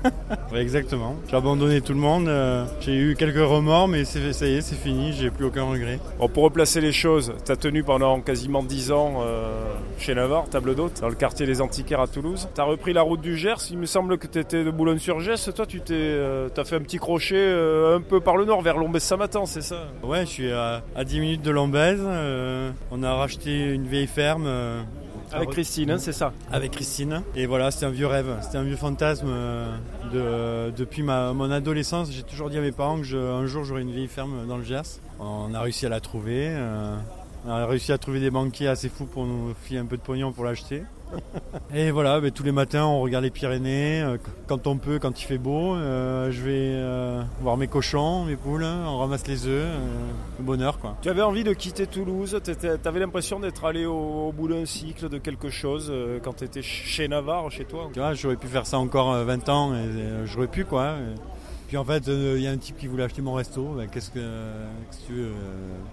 Exactement. J'ai abandonné tout le monde. euh, j'ai eu quelques remords, mais c'est- ça y est, c'est fini. J'ai plus aucun regret. Bon, pour replacer les choses, t'as tenu pendant quasiment 10 ans euh, chez Navarre, table d'hôte, dans le quartier des Antiquaires à Toulouse. T'as repris la route du Gers, il me semble que t'étais de Boulogne-sur-Gers, toi tu t'es, euh, t'as fait un petit crochet euh, un peu par le nord, vers Lombès-Samatan, c'est ça? Ouais, je suis à, à 10 minutes de Lombez. on a racheté une vieille ferme. euh, Avec Christine, hein, c'est ça avec Christine. Et voilà, c'était un vieux rêve, c'était un vieux fantasme. euh, de, depuis ma, mon adolescence, j'ai toujours dit à mes parents que je- un jour j'aurais une vieille ferme dans le Gers. On a réussi à la trouver. euh, on a réussi à trouver des banquiers assez fous pour nous filer un peu de pognon pour l'acheter. Et voilà, ben, tous les matins on regarde les Pyrénées, euh, quand on peut, quand il fait beau. euh, je vais euh, voir mes cochons, mes poules, on ramasse les œufs, le bonheur quoi. Tu avais envie de quitter Toulouse, t'étais- t'avais l'impression d'être allé au, au bout d'un cycle, de quelque chose, quand t'étais chez Navarre, chez toi Tu vois, j'aurais pu faire ça encore euh, 20 ans, et, j'aurais pu quoi. Et puis en fait, euh, il y a un type qui voulait acheter mon resto. Ben, qu'est-ce que, tu veux euh,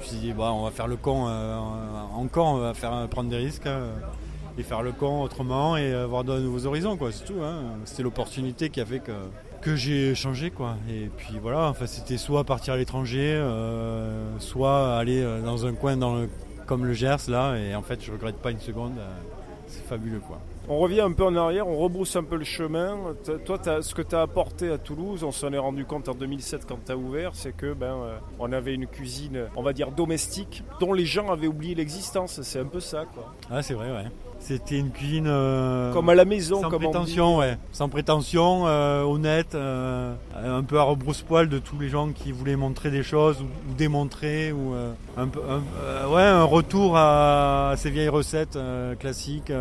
Je me suis dit, bah, on va faire le con encore, on va faire, prendre des risques euh, et faire le con autrement et euh, voir de nouveaux horizons, quoi. C'est tout. Hein. C'était l'opportunité qui a fait que, que j'ai changé, quoi. Et puis voilà, enfin, c'était soit partir à l'étranger, euh, soit aller euh, dans un coin dans le- comme le Gers là. Et en fait, je regrette pas une seconde. euh, c'est fabuleux, quoi. On revient un peu en arrière, on rebrousse un peu le chemin. Toi, t'as- ce que tu as apporté à Toulouse, on s'en est rendu compte en 2007 quand tu as ouvert, c'est que ben, euh, on avait une cuisine, on va dire domestique, dont les gens avaient oublié l'existence. C'est un peu ça, quoi. Ah, c'est vrai, ouais. C'était une cuisine. euh, Comme à la maison, sans comme on dit. prétention, ouais. Sans prétention, euh, honnête, euh, un peu à rebrousse-poil de tous les gens qui voulaient montrer des choses ou, ou démontrer, ou un, peu, un- ouais, un retour à ces vieilles recettes classiques.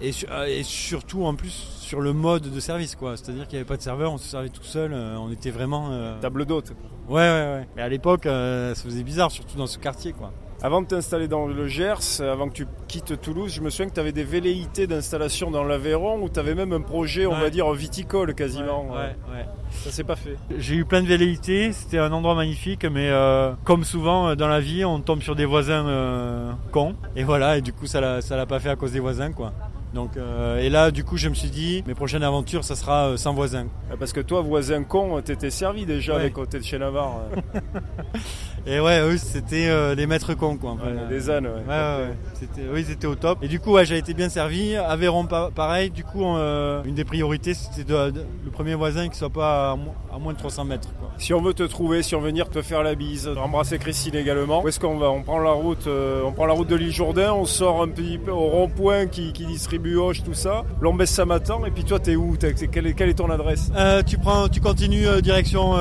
et, su- et surtout, en plus, sur le mode de service, quoi. C'est-à-dire qu'il n'y avait pas de serveur, on se servait tout seul, on était vraiment. Table d'hôte. Ouais, ouais, ouais. Mais à l'époque, ça faisait bizarre, surtout dans ce quartier, quoi. Avant de t'installer dans le Gers, avant que tu quittes Toulouse, je me souviens que tu avais des velléités d'installation dans l'Aveyron où tu avais même un projet, on Ouais. va dire, viticole quasiment. ouais, ouais. Ça s'est pas fait. J'ai eu plein de velléités, c'était un endroit magnifique, mais euh, comme souvent euh, dans la vie, on tombe sur des voisins euh, cons. Et voilà, et du coup, ça l'a, pas fait à cause des voisins, quoi. Donc, euh, et là, du coup, je me suis dit, mes prochaines aventures, ça sera euh, sans voisins. Parce que toi, voisin con, t'étais servi déjà Ouais. avec côté de chez Navarre. Et ouais, eux, c'était euh, les maîtres cons, quoi. Enfin, Ouais, des ânes, ouais. Ouais, ouais, ouais. C'était, oui, ils étaient au top. Et du coup, ouais, j'ai été bien servi. Aveyron, pa- pareil. Du coup, euh, une des priorités, c'était de, de- le premier voisin qui soit pas à, mo- à moins de 300 mètres, quoi. Si on veut te trouver, si on veut venir te faire la bise, embrasser Christine également, où est-ce qu'on va? On prend la route, euh, on prend la route de l'île Jourdain, on sort un petit peu au rond-point qui, qui distribue Hoche, tout ça. Lombès Samatan, et puis toi, t'es où? T'es- quelle, est, quelle est ton adresse? Euh, tu prends, tu continues direction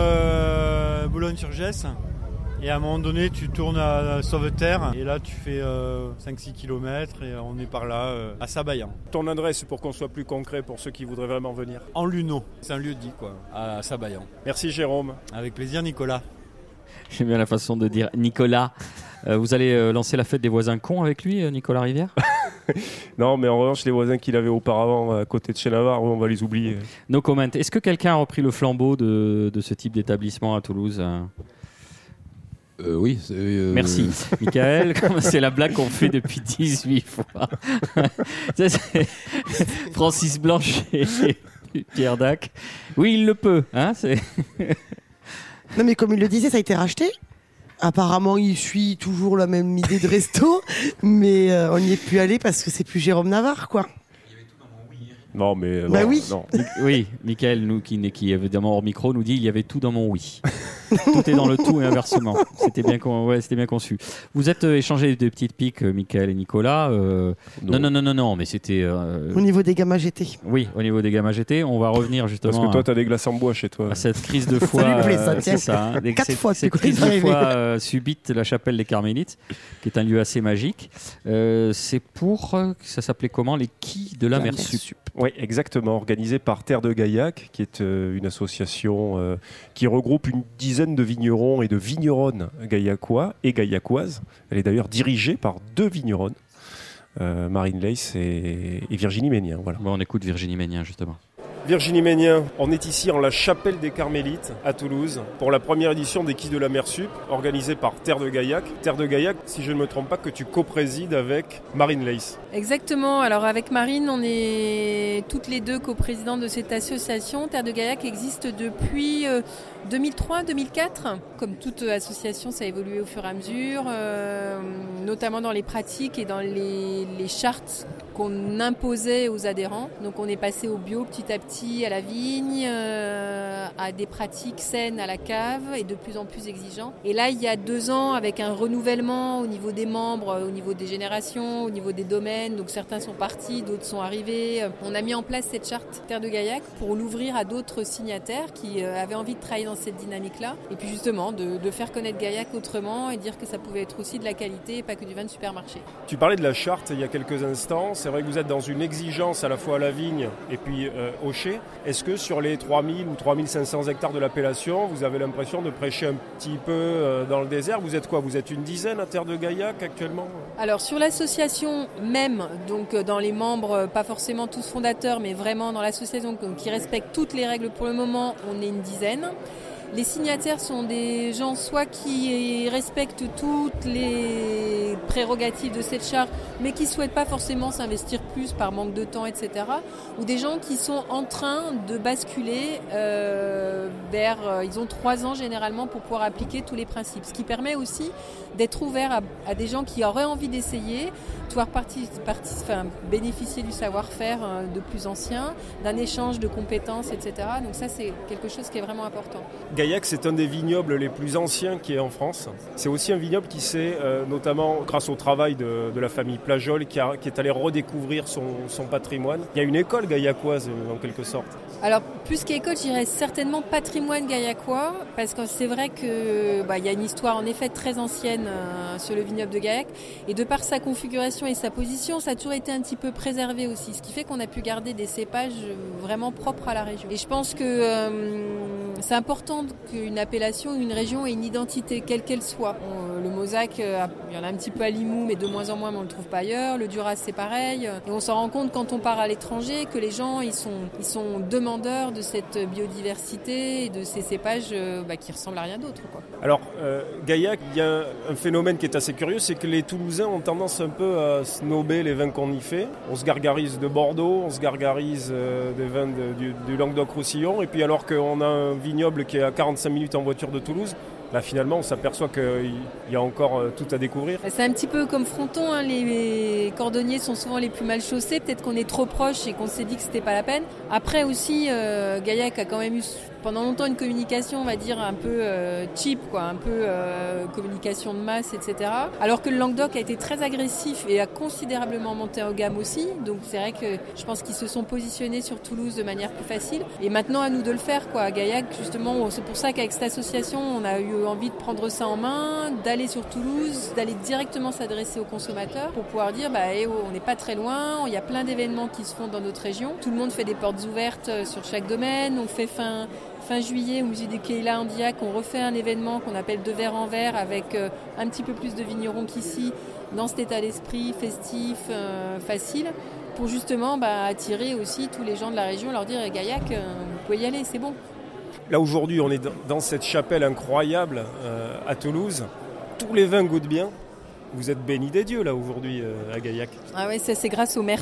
Boulogne-sur-Gesse. Et à un moment donné, tu tournes à Sauveterre et là, tu fais 5-6 km et on est par là à Sabayan. Ton adresse pour qu'on soit plus concret pour ceux qui voudraient vraiment venir? En Luno, c'est un lieu dit quoi, à Sabayan. Merci Jérôme. Avec plaisir Nicolas. J'aime bien la façon de dire Nicolas. Euh, vous allez euh, lancer la fête des voisins cons avec lui, euh, Nicolas Rivière? Non, mais en revanche, les voisins qu'il avait auparavant à côté de chez Navarre, on va les oublier. No comment. Est-ce que quelqu'un a repris le flambeau de, de ce type d'établissement à Toulouse Euh, oui. euh, Merci. Michael, c'est la blague qu'on fait depuis 18 fois. Ça, Francis Blanchet et Pierre Dac. Oui, il le peut. Hein Non, mais comme il le disait, ça a été racheté. Apparemment, il suit toujours la même idée de resto, mais euh, on n'y est plus allé parce que c'est plus Jérôme Navarre, quoi. Non, mais. euh, Bah non, oui. non. Oui, Michael, nous, qui, qui est évidemment hors micro, nous dit il y avait tout dans mon oui. Tout est dans le tout et inversement. C'était bien, con- ouais, c'était bien conçu. Vous êtes euh, échangé des petites piques, euh, Michael et Nicolas. euh, non, non, non, non, non, mais c'était. euh, Au niveau des gammas GT. oui, au niveau des gamma GT, on va revenir justement. Parce que toi, à- t'as des glaces en bois chez toi. à cette crise de foi, lui plaît, ça, euh, ça, hein, Quatre fois cette tu crise de foi euh, subite la chapelle des Carmélites, qui est un lieu assez magique. Euh, c'est pour, euh, ça s'appelait comment, les quilles de la, La mer Sup. Oui, exactement. Organisé par Terre de Gaillac, qui est euh, une association euh, qui regroupe une dizaine de vignerons et de vigneronnes gaillacois et gaillacoises. Elle est d'ailleurs dirigée par deux vigneronnes, euh, Marine Leiss et, Virginie Ménien. Voilà. On écoute Virginie Ménien justement. Virginie Ménien, on est ici en la chapelle des Carmélites à Toulouse pour la première édition des Quilles de la Mer Sup organisée par Terre de Gaillac. Terre de Gaillac, si je ne me trompe pas, que tu co-présides avec Marine Leiss. Exactement. Alors avec Marine, on est toutes les deux coprésidentes de cette association. Terre de Gaillac existe depuis euh, 2003-2004. Comme toute association, ça a évolué au fur et à mesure, euh, notamment dans les pratiques et dans les chartes qu'on imposait aux adhérents. Donc on est passé au bio petit à petit, à la vigne, euh, à des pratiques saines à la cave et de plus en plus exigeants. Et là, il y a deux ans, avec un renouvellement au niveau des membres, au niveau des générations, au niveau des domaines, donc certains sont partis, d'autres sont arrivés. On a mis en place cette charte Terre de Gaillac pour l'ouvrir à d'autres signataires qui euh, avaient envie de travailler dans cette dynamique-là. Et puis justement, de, de faire connaître Gaillac autrement et dire que ça pouvait être aussi de la qualité et pas que du vin de supermarché. Tu parlais de la charte il y a quelques instants. C'est vrai que vous êtes dans une exigence à la fois à la vigne et puis euh, au Est-ce que sur les 3000 ou 3500 hectares de l'appellation, vous avez l'impression de prêcher un petit peu euh, dans le désert? Vous êtes quoi? Vous êtes une dizaine à Terre de Gaillac actuellement? Alors sur l'association même, donc euh, dans les membres, euh, pas forcément tous fondateurs, mais vraiment dans l'association qui respecte toutes les règles pour le moment, on est une dizaine. Les signataires sont des gens soit qui respectent toutes les prérogatives de cette charte, mais qui souhaitent pas forcément s'investir plus par manque de temps, etc. Ou des gens qui sont en train de basculer euh, vers, euh, ils ont trois ans généralement pour pouvoir appliquer tous les principes, ce qui permet aussi d'être ouvert à, à des gens qui auraient envie d'essayer, de pouvoir enfin, bénéficier du savoir-faire euh, de plus anciens, d'un échange de compétences, etc. Donc ça, c'est quelque chose qui est vraiment important. Gaillac, c'est un des vignobles les plus anciens qui est en France. C'est aussi un vignoble qui s'est, euh, notamment grâce au travail de, de la famille Plajol, qui, a- qui est allé redécouvrir son, son patrimoine. Il y a une école gaillacoise, euh, en quelque sorte. Alors, plus qu'école, je dirais certainement patrimoine gaillacois, parce que c'est vrai que bah, y a une histoire en effet très ancienne euh, sur le vignoble de Gaillac, et de par sa configuration et sa position, ça a toujours été un petit peu préservé aussi, ce qui fait qu'on a pu garder des cépages euh, vraiment propres à la région. Et je pense que euh, c'est important qu'une appellation, une région ait une identité, quelle qu'elle soit. On- le Mosaque, euh, il y en a un petit peu à Limoux, mais de moins en moins, mais on le trouve pas ailleurs. Le Duras, c'est pareil. Et on s'en rend compte quand on part à l'étranger que les gens, ils sont, ils sont demandeurs de cette biodiversité et de ces cépages euh, bah, qui ressemblent à rien d'autre. Alors, euh, Gaillac, il y a un phénomène qui est assez curieux, c'est que les Toulousains ont tendance un peu à snober les vins qu'on y fait. On se gargarise de Bordeaux, on se gargarise euh, des vins du Languedoc-Roussillon, et puis alors qu'on a un vignoble qui est à 45 minutes en voiture de Toulouse, là finalement on s'aperçoit qu'il y a encore euh, tout à découvrir. Bah, C'est un petit peu comme Fronton, hein, les cordonniers sont souvent les plus mal chaussés, peut-être qu'on est trop proche et qu'on s'est dit que c'était pas la peine. Après aussi, euh, Gaillac a quand même eu pendant longtemps une communication, on va dire, un peu euh, cheap, quoi, un peu euh, communication de masse, etc. Alors que le Languedoc a été très agressif et a considérablement monté en gamme aussi. Donc c'est vrai que je pense qu'ils se sont positionnés sur Toulouse de manière plus facile. Et maintenant à nous de le faire, quoi. À Gaillac, justement, c'est pour ça qu'avec cette association, on a eu envie de prendre ça en main, d'aller sur Toulouse, d'aller directement s'adresser aux consommateurs pour pouvoir dire, bah, eh oh, on n'est pas très loin, il y a plein d'événements qui se font dans notre région. Tout le monde fait des portes ouvertes euh, sur chaque domaine. On fait fin, fin juillet au musée du Keila en Diac, on refait un événement qu'on appelle De verre en verre avec euh, un petit peu plus de vignerons qu'ici, dans cet état d'esprit festif, euh, facile, pour justement bah, attirer aussi tous les gens de la région, leur dire Gaillac, vous pouvez y aller, c'est bon. Là aujourd'hui, on est dans cette chapelle incroyable à Toulouse. Tous les vins goûtent bien. Vous êtes béni des dieux là aujourd'hui euh, à Gaillac. Ah ouais, ça c'est grâce au maire.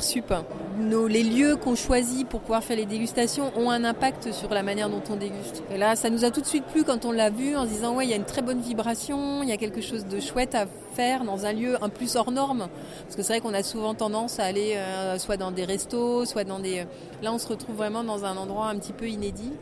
Nos, les lieux qu'on choisit pour pouvoir faire les dégustations ont un impact sur la manière dont on déguste. Et là, ça nous a tout de suite plu quand on l'a vu en se disant ouais, il y a une très bonne vibration, il y a quelque chose de chouette à faire dans un lieu un plus hors norme. Parce que c'est vrai qu'on a souvent tendance à aller euh, soit dans des restos, soit dans des. Là, on se retrouve vraiment dans un endroit un petit peu inédit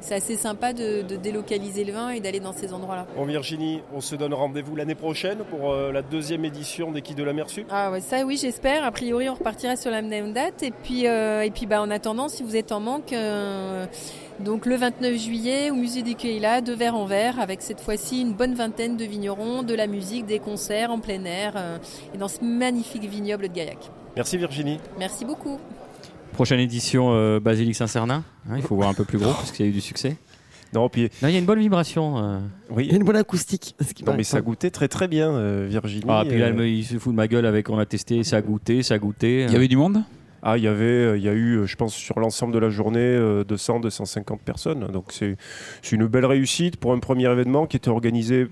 c'est assez sympa de, délocaliser le vin et d'aller dans ces endroits-là. Bon Virginie, on se donne rendez-vous l'année prochaine pour euh, la deuxième édition des Quilles de la Mer Sup Ah ouais, ça oui j'espère. A priori on repartira sur la même date et puis, euh, et puis bah, en attendant si vous êtes en manque... Euh, donc le 29 juillet au musée du Keila, de verre en verre, avec cette fois-ci une bonne vingtaine de vignerons, de la musique, des concerts en plein air, et dans ce magnifique vignoble de Gaillac. Merci Virginie. Merci beaucoup. Prochaine édition euh, Basilique Saint-Cernin. Hein, il faut voir un peu plus gros parce qu'il y a eu du succès. Non, puis... il y a une bonne vibration. Euh. Oui. Il y a une bonne acoustique. Non, mais ça goûtait très très bien, euh, Virginie. Ah, puis là, il se fout de ma gueule avec on a testé, ça a goûté, ça a goûté. Il y avait du monde? Ah, il y avait, il y a eu, je pense, sur l'ensemble de la journée, 200, 250 personnes. Donc c'est une belle réussite pour un premier événement qui était organisé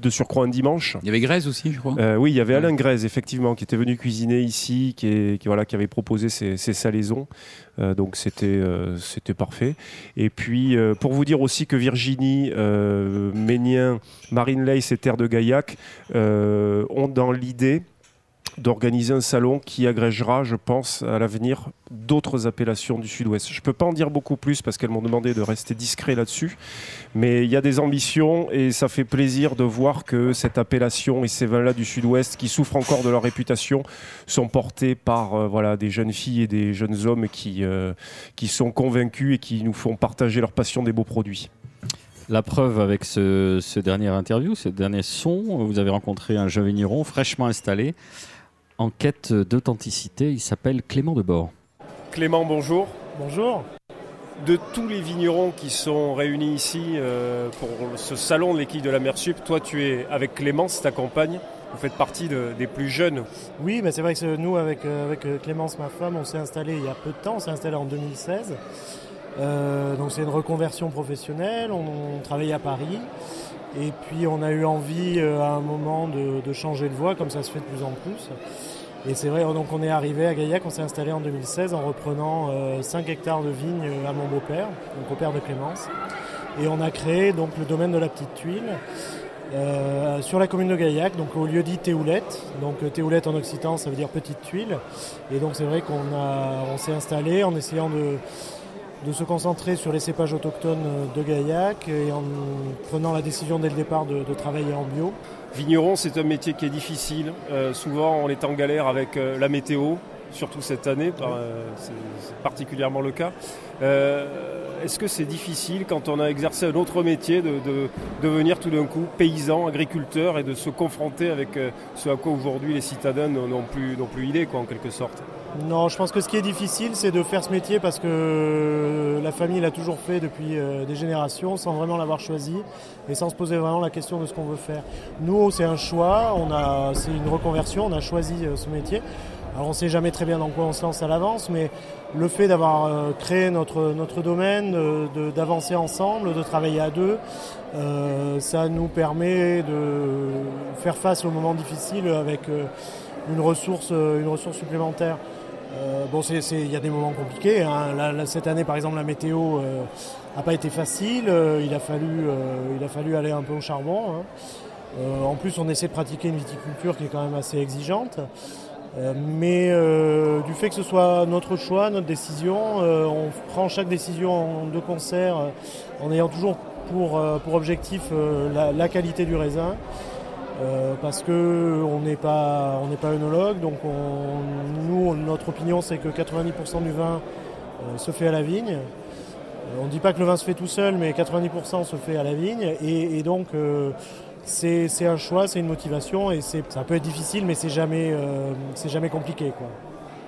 de surcroît un dimanche. Il y avait Grèze aussi, je crois. Euh, oui, il y avait Alain Grèze, effectivement, qui était venu cuisiner ici, qui, voilà, qui avait proposé ses, salaisons. Euh, donc c'était euh, c'était parfait. Et puis, pour vous dire aussi que Virginie, Ménien, Marine Leys et Terre de Gaillac ont dans l'idée d'organiser un salon qui agrégera, je pense, à l'avenir d'autres appellations du Sud-Ouest. Je ne peux pas en dire beaucoup plus parce qu'elles m'ont demandé de rester discret là-dessus, mais il y a des ambitions et ça fait plaisir de voir que cette appellation et ces vins-là du Sud-Ouest, qui souffrent encore de leur réputation, sont portés par euh, voilà, des jeunes filles et des jeunes hommes qui, euh, qui sont convaincus et qui nous font partager leur passion des beaux produits. La preuve avec ce, ce dernier interview, ce dernier son, vous avez rencontré un jeune vigneron fraîchement installé en quête d'authenticité. Il s'appelle Clément Debord. Clément, bonjour. Bonjour. De tous les vignerons qui sont réunis ici euh, pour ce salon de l'équipe de la mer Sup, toi tu es avec Clémence, ta compagne, vous faites partie des plus jeunes. Oui, mais c'est vrai que nous, avec, euh, avec euh, Clémence, ma femme, on s'est installé il y a peu de temps, on s'est installé en 2016. donc c'est une reconversion professionnelle, on, travaille à Paris. Et puis on a eu envie à un moment de, de, changer de voie, comme ça se fait de plus en plus. Et c'est vrai, donc on est arrivé à Gaillac, on s'est installé en 2016 en reprenant 5 euh, hectares de vignes euh, à mon beau-père, donc au père de Clémence. Et on a créé donc le domaine de la petite tuile euh, sur la commune de Gaillac, donc au lieu dit Théoulette. Donc Théoulette en occitan, ça veut dire petite tuile. Et donc c'est vrai qu'on on s'est installé en essayant de, de se concentrer sur les cépages autochtones de Gaillac et en prenant la décision dès le départ de travailler en bio. Vigneron, c'est un métier qui est difficile. Euh, souvent, on est en galère avec euh, la météo, surtout cette année, euh, c'est particulièrement le cas. Est-ce que c'est difficile quand on a exercé un autre métier de, devenir tout d'un coup paysan, agriculteur et de se confronter avec ce à quoi aujourd'hui les citadins n'ont plus, plus idée, quoi, en quelque sorte? Non, je pense que ce qui est difficile, c'est de faire ce métier parce que la famille l'a toujours fait depuis euh, des générations sans vraiment l'avoir choisi et sans se poser vraiment la question de ce qu'on veut faire. Nous, c'est un choix, c'est une reconversion, on a choisi euh, ce métier. Alors on ne sait jamais très bien dans quoi on se lance à l'avance, mais le fait d'avoir euh, créé notre, notre domaine, d'avancer ensemble, de travailler à deux, ça nous permet de faire face aux moments difficiles avec une, ressource, une ressource supplémentaire. Euh, bon, il y a des moments compliqués. Hein. cette année, par exemple, la météo n'a euh, pas été facile. Euh, il, a fallu, il a fallu aller un peu au charbon. Hein. en plus, on essaie de pratiquer une viticulture qui est quand même assez exigeante. Euh, mais euh, du fait que ce soit notre choix, notre décision, euh, on prend chaque décision de concert en ayant toujours pour, pour objectif la, qualité du raisin. parce que on n'est pas on n'est pas œnologue, donc on, nous notre opinion c'est que 90% du vin se fait à la vigne. on ne dit pas que le vin se fait tout seul, mais 90% se fait à la vigne, et donc c'est un choix, c'est une motivation et ça peut être difficile, mais c'est jamais, euh, jamais compliqué. Quoi.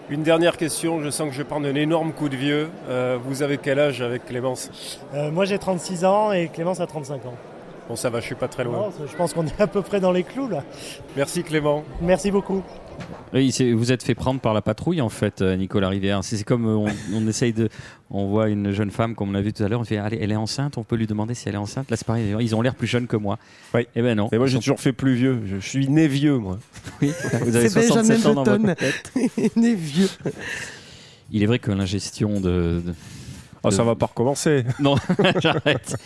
Une dernière question, je sens que je vais prendre un énorme coup de vieux. Euh, vous avez quel âge avec Clémence? Euh, Moi j'ai 36 ans et Clémence a 35 ans. Bon ça va, je suis pas très loin. je pense qu'on est à peu près dans les clous là. Merci Clément. Merci beaucoup. Oui, vous êtes fait prendre par la patrouille en fait, euh, Nicolas Rivière. C'est comme euh, on, essaye de, on voit une jeune femme comme on l'a vu tout à l'heure, on fait allez, elle est enceinte, on peut lui demander si elle est enceinte. Là c'est pareil, ils ont l'air plus jeunes que moi. Oui. Et eh ben non. Mais moi j'ai toujours fait plus vieux. Je suis né vieux moi. Oui. Vous avez 67 ans dans votre tête. né vieux. Il est vrai que l'ingestion de, de... Oh, ça va pas recommencer. Non, j'arrête.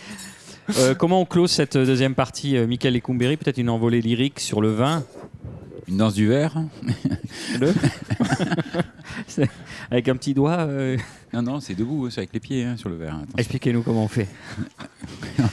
Euh, comment on close cette deuxième partie, Michael Ecumberi Peut-être une envolée lyrique sur le vin une danse du verre Avec un petit doigt euh. Non, non, c'est debout, c'est avec les pieds hein, sur le verre. Expliquez-nous comment on fait.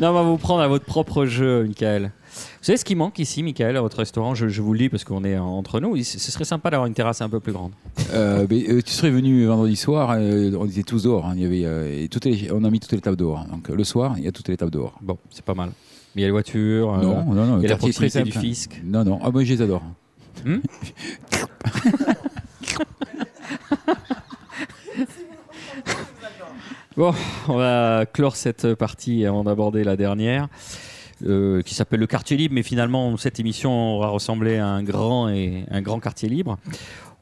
non, on va vous prendre à votre propre jeu, Michael. Vous savez ce qui manque ici, Michael, à votre restaurant? Je, vous le dis parce qu'on est entre nous. Ce serait sympa d'avoir une terrasse un peu plus grande. Euh, euh, tu serais venu vendredi soir, on était tous dehors. Hein. il y avait, et toutes on a mis toutes les tables dehors. Donc le soir, il y a toutes les tables dehors. Bon, c'est pas mal. Il y a les voitures. Non, non, non. Il y a la proximité du fisc. Non, non. Ah, moi, je les adore. Hmm bon, on va clore cette partie avant d'aborder la dernière. Euh, qui s'appelle le quartier libre, mais finalement cette émission aura ressemblé à un grand et un grand quartier libre.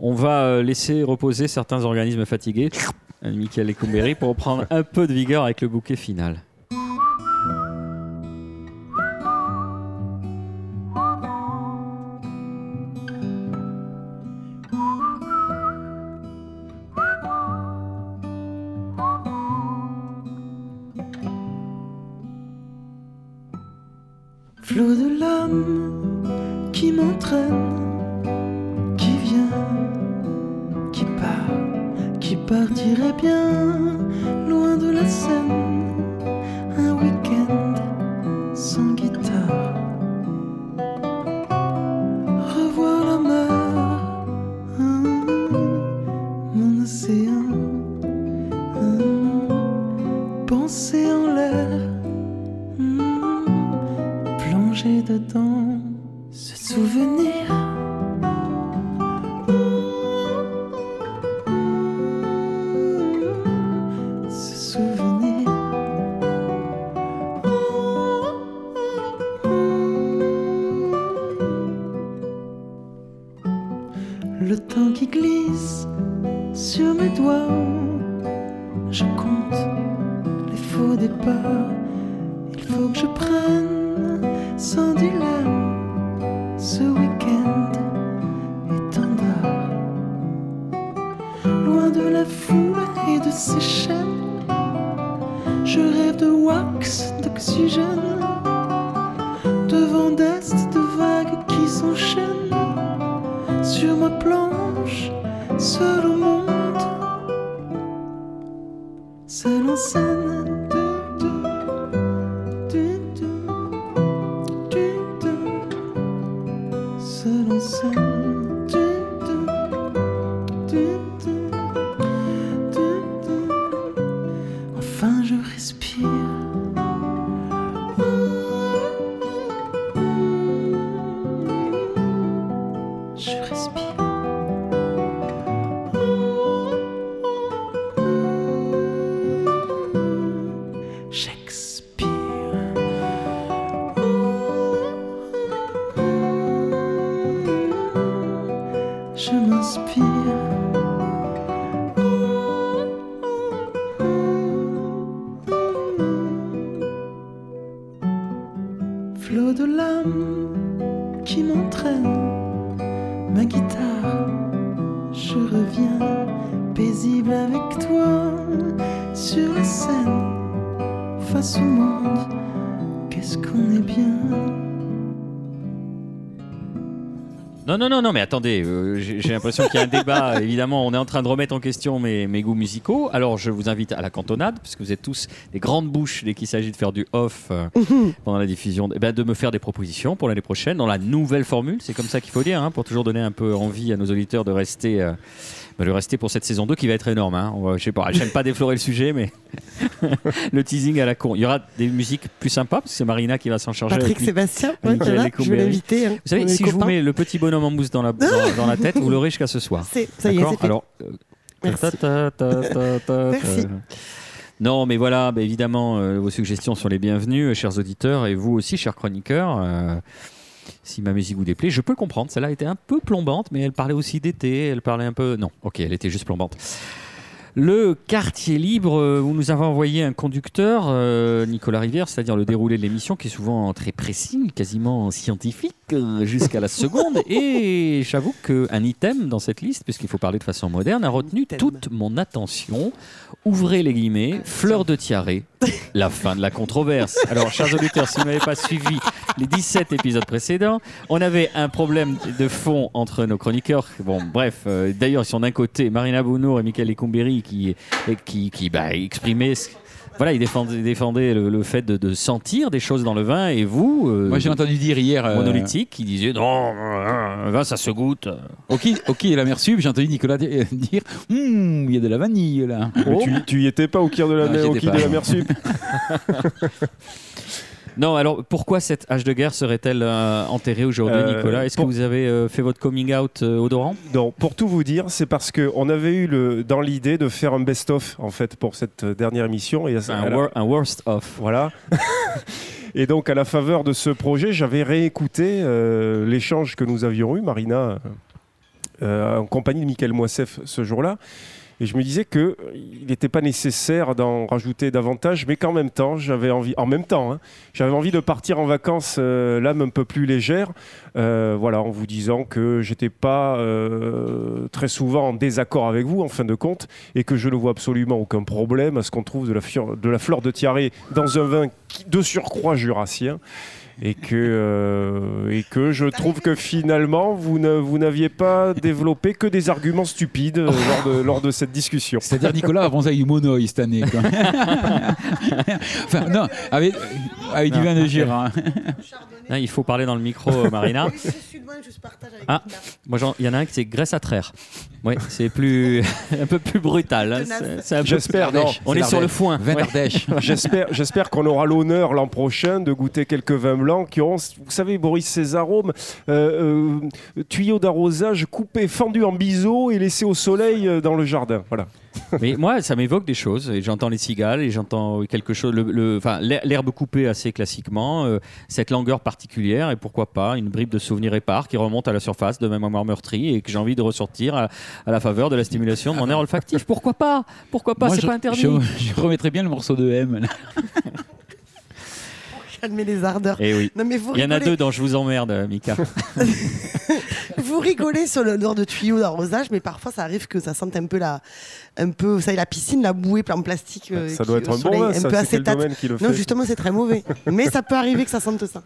On va euh, laisser reposer certains organismes fatigués, Michael Lecumberi, pour reprendre un peu de vigueur avec le bouquet final. De seul en scène. L'impression qu'il y a un débat. Évidemment, on est en train de remettre en question mes, mes goûts musicaux. Alors, je vous invite à la cantonade, puisque vous êtes tous des grandes bouches dès qu'il s'agit de faire du off euh, pendant la diffusion, eh ben, de me faire des propositions pour l'année prochaine dans la nouvelle formule. C'est comme ça qu'il faut dire, hein, pour toujours donner un peu envie à nos auditeurs de rester. euh, bah, de rester pour cette saison 2 qui va être énorme. Hein. On va- je sais pas, j'aime pas déflorer le sujet, mais le teasing à la con. Il y aura des musiques plus sympas, parce que c'est Marina qui va s'en charger. Patrick avec lui. Sébastien, ouais, Michael voilà, je vais l'inviter. hein. Vous savez, si je vous mets le petit bonhomme en mousse dans la, dans, dans la tête, vous l'aurez jusqu'à ce soir. Ça y est. Alors, euh, Merci. ta, ta, ta, ta, ta, Merci. ta. Non, mais voilà, bah, évidemment, euh, vos suggestions sont les bienvenues, euh, chers auditeurs, et vous aussi, chers chroniqueurs. Si ma musique vous déplaît, je peux le comprendre. Celle-là était un peu plombante, mais elle parlait aussi d'été. Elle parlait un peu. Non, ok, elle était juste plombante. Le quartier libre, euh, où nous avons envoyé un conducteur, euh, Nicolas Rivière, c'est-à-dire le déroulé de l'émission, qui est souvent très précis, quasiment scientifique, euh, jusqu'à la seconde. Et j'avoue qu'un item dans cette liste, puisqu'il faut parler de façon moderne, a retenu Item. toute mon attention. Ouvrez les guillemets, fleur de tiaré, la fin de la controverse. Alors, chers auditeurs, si vous n'avez pas suivi les 17 épisodes précédents, on avait un problème de fond entre nos chroniqueurs. Bon, bref, euh, d'ailleurs, ils sont d'un côté Marina Bounour et Michael Lecomberi qui, qui, qui bah, exprimaient. ce- Voilà, ils défendaient, défendaient le, le fait de, de sentir des choses dans le vin, et vous, euh, Moi, j'ai entendu dire hier. euh, monolithique, qui disiez non, euh, un vin ça se goûte. Ok, ok, la mer sub, j'ai entendu Nicolas di- dire Hum, il y a de la vanille là. Mais tu, tu y étais pas au quai de la, Non, au de la mer sup Non, alors pourquoi cette hache de guerre serait-elle euh, enterrée aujourd'hui, Euh, Nicolas? Est-ce pour- que vous avez euh, fait votre coming out odorant Non, pour tout vous dire, c'est parce qu'on avait eu le, dans l'idée de faire un best-of en fait pour cette dernière émission. Et à- un, à la- wor- un worst of. Voilà. Et donc, à la faveur de ce projet, j'avais réécouté l'échange que nous avions eu, Marina, en compagnie de Michael Moissef ce jour-là. Et je me disais que il n'était pas nécessaire d'en rajouter davantage, mais qu'en même temps, j'avais envie, hein, de partir en vacances euh, l'âme un peu plus légère, euh, voilà, en vous disant que j'étais pas euh, très souvent en désaccord avec vous, en fin de compte, et que je ne vois absolument aucun problème à ce qu'on trouve de la, de la fleur de tiaré dans un vin de surcroît jurassien. Et que, euh, et que je trouve que finalement, vous ne- vous n'aviez pas développé que des arguments stupides euh, lors, de, lors de cette discussion. C'est-à-dire Nicolas a bronzé avec du monoï cette année. quoi. enfin, non, avec, avec du vin de Gérard. Il faut parler dans le micro, euh, Marina. Oui, je suis de moi, je partage avec Ah. Moi, j'en- il y en a un qui c'est graisse à traire. Oui, c'est plus un peu plus brutal. hein. Tenace. C'est- c'est un peu- J'espère, non. On est sur le foin. Ouais. J'espère, j'espère qu'on aura l'honneur l'an prochain de goûter quelques vins blancs qui auront, vous savez, Boris, ces arômes, euh, euh, tuyaux d'arrosage coupés, fendus en biseau et laissés au soleil euh, dans le jardin. Voilà. Mais moi, ça m'évoque des choses. J'entends les cigales et j'entends quelque chose. le- le- Enfin, l'her- l'herbe coupée assez classiquement, euh, cette langueur particulière et pourquoi pas une bribe de souvenirs épars qui remonte à la surface de ma mémoire meurtrie et que j'ai envie de ressortir à, à la faveur de la stimulation de mon air olfactif. Pourquoi pas? Pourquoi pas? C'est je, pas interdit. Je, je remettrais bien le morceau de M. là. Calmez les ardeurs. Eh oui. Non, mais vous Il y en a deux dont je vous emmerde, Mika. Vous rigolez sur l'odeur de tuyau d'arrosage, mais parfois ça arrive que ça sente un peu la, un peu, vous savez, la piscine, la bouée en plastique. euh, ça qui- doit être un bon un ça. peu acétate. qui le Non, justement, c'est très mauvais. mais ça peut arriver que ça sente ça.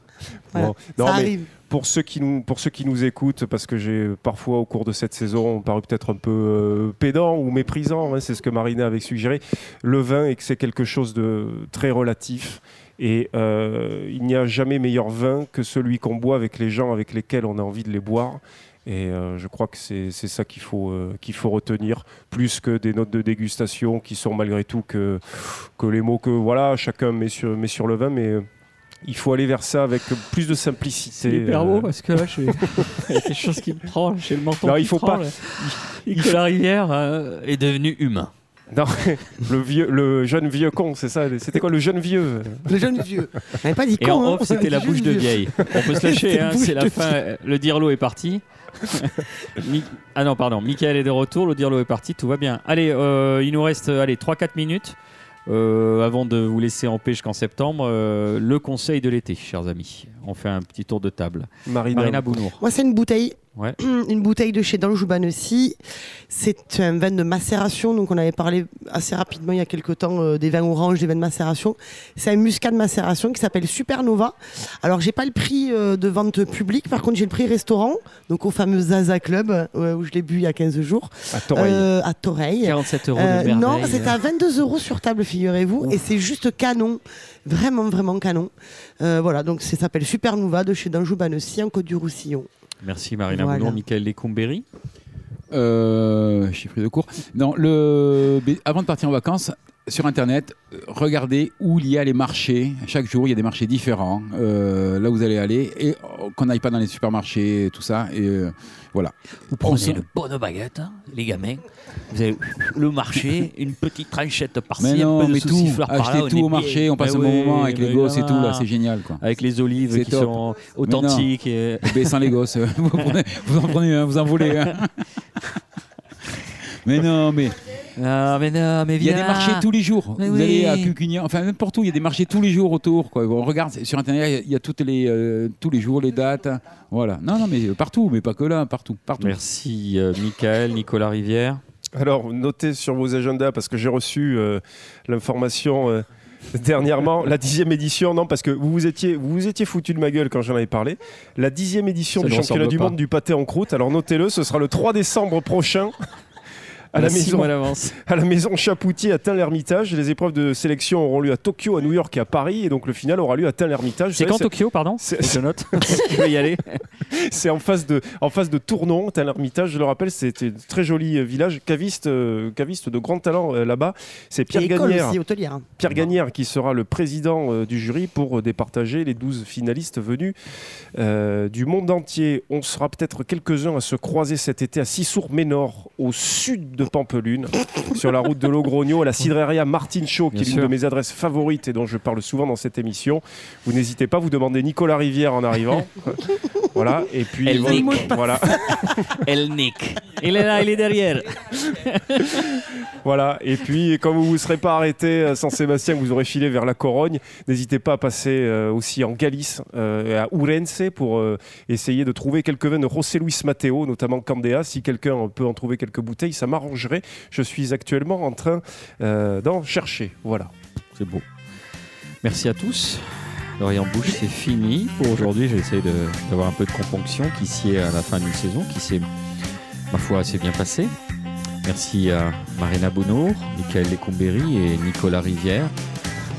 Voilà. Bon. Non, ça mais arrive. pour ceux qui nous pour ceux qui nous écoutent parce que j'ai parfois au cours de cette saison paru peut-être un peu euh, pédant ou méprisant hein, c'est ce que Marina avait suggéré le vin et que c'est quelque chose de très relatif et euh, il n'y a jamais meilleur vin que celui qu'on boit avec les gens avec lesquels on a envie de les boire et euh, je crois que c'est c'est ça qu'il faut, euh, qu'il faut retenir, plus que des notes de dégustation qui sont malgré tout que, que les mots que voilà, chacun met sur, met sur le vin, mais euh, il faut aller vers ça avec plus de simplicité. C'est hyper euh, beau parce que là, je... il y a quelque chose qui me prend. J'ai le menton Non, qui il faut prend, pas- là. Nicolas Rivière euh, est devenu humain. Non, le, vieux, le jeune vieux con, c'est ça C'était quoi le jeune vieux? Le jeune vieux. On n'avait pas dit Et con. en hein, off, c'était la bouche de vieux. vieille. On peut se lâcher, hein, c'est la fin. Le dirlo est parti. Mi- ah non, pardon, Michael est de retour, le dirlo est parti, tout va bien. Allez, euh, il nous reste euh, allez, 3-4 minutes euh, avant de vous laisser en paix jusqu'en septembre. Euh, le conseil de l'été, chers amis. On fait un petit tour de table. Marina. Marina Bounour. Moi, c'est une bouteille Ouais. Une bouteille de chez Danjou Banessi. C'est un vin de macération. Donc, on avait parlé assez rapidement il y a quelques temps euh, des vins oranges, des vins de macération. C'est un muscat de macération qui s'appelle Supernova. Alors, j'ai pas le prix euh, de vente publique. Par contre, j'ai le prix restaurant. Donc, au fameux Zaza Club, euh, où je l'ai bu il y a 15 jours. À Toreil. Euh, à Toreil. 47 euros de non, c'est à 22 euros sur table, figurez-vous. Et c'est juste canon. Vraiment, vraiment canon. Voilà, donc ça s'appelle Supernova de chez Danjou Banessi en Côte du Roussillon. Merci Marina Voilà. Boulon, Michael Lecomberi. Euh, j'ai pris de cours. Non, le, avant de partir en vacances, sur Internet, regardez où il y a les marchés. Chaque jour, il y a des marchés différents. euh, là où vous allez aller. Et euh, qu'on n'aille pas dans les supermarchés, et tout ça. Et euh, voilà. Vous On prenez sent- une bonne baguette, hein, les gamins. Vous avez le marché, une petite tranchette par-ci, Mais un non, de mais tout. par là. Achetez on tout au marché. On passe Mais un bon moment avec les mais gosses et tout. Là, c'est génial, quoi. Avec les olives qui top. sont authentiques. Et... Mais sans les gosses, vous, prenez- vous en prenez un, vous en volez un. Mais non, mais Ah, mais non, mais il y a des marchés tous les jours. Mais vous oui. allez à Cucugnan, enfin n'importe où, il y a des marchés tous les jours autour. Quoi. On regarde sur internet, il y a- il y a toutes les, euh, tous les jours les dates. Voilà. Non, non, mais partout, mais pas que là, partout, partout. Merci euh, Michael, Nicolas Rivière. Alors, notez sur vos agendas, parce que j'ai reçu euh, l'information euh, dernièrement, la dixième édition, non, parce que vous vous étiez, vous vous étiez foutu de ma gueule quand j'en avais parlé. La dixième édition Ça du championnat du pas. monde du pâté en croûte, alors notez-le, ce sera le 3 décembre prochain. À la, maison, d'avance. à la maison Chapoutier à Tain-l'Hermitage. Les épreuves de sélection auront lieu à Tokyo, à New York et à Paris. Et donc le final aura lieu à Tain-l'Hermitage. C'est quand Tokyo, pardon c'est- Je note. Je vais y aller. C'est en face de, en face de Tournon, Tain-l'Hermitage. Je le rappelle, c'était un très joli euh, village. Caviste, euh, caviste de grand talent euh, là-bas. C'est Pierre Gagnère. aussi, hôtelière. Pierre Gagnère qui sera le président euh, du jury pour euh, départager les 12 finalistes venus euh, du monde entier. On sera peut-être quelques-uns à se croiser cet été à Sissour-Ménor, au sud de Pampelune, sur la route de Logrogno, à la cidreria Martin Chaud, qui Bien est l'une de mes adresses favorites et dont je parle souvent dans cette émission. Vous n'hésitez pas, vous demandez Nicolas Rivière en arrivant. voilà, et puis Elle voilà. nique. voilà. Elle nique. Il est là, il est derrière. Voilà, et puis comme vous ne vous serez pas arrêté à Saint-Sébastien, vous aurez filé vers la Corogne, n'hésitez pas à passer euh, aussi en Galice, euh, à Ourense, pour euh, essayer de trouver quelques vins de José Luis Mateo, notamment Candea. Si quelqu'un peut en trouver quelques bouteilles, ça Je suis actuellement en train euh, d'en chercher. Voilà. C'est beau. Merci à tous. L'oreille en bouche, c'est fini pour aujourd'hui. De- d'avoir un peu de componction qui sied à la fin d'une saison, qui s'est, ma foi, assez bien passée. Merci à Marina Bounour, Michael Lecomberi et Nicolas Rivière.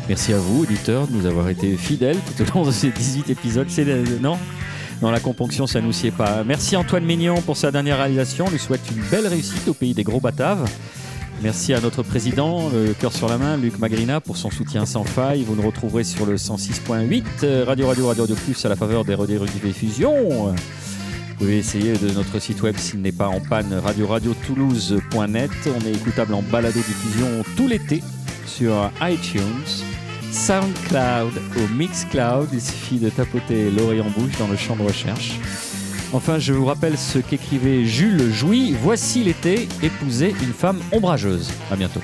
Merci à vous, auditeurs, de nous avoir été fidèles tout au long de ces 18 épisodes. C'est non? Dans la componction, ça nous sied pas. Merci Antoine Mignon pour sa dernière réalisation. On lui souhaite une belle réussite au pays des gros bataves. Merci à notre président, le cœur sur la main, Luc Magrina, pour son soutien sans faille. Vous nous retrouverez sur le 106.8 euh, Radio Radio Radio Radio Plus à la faveur des rediffusions. Vous pouvez essayer de notre site web s'il n'est pas en panne, radio-radio-toulouse.net. On est écoutable en balado-diffusion tout l'été sur iTunes, SoundCloud ou Mixcloud. Il suffit de tapoter l'oreille en bouche dans le champ de recherche. Enfin, je vous rappelle ce qu'écrivait Jules Jouy. Voici l'été, épouser une femme ombrageuse. À bientôt.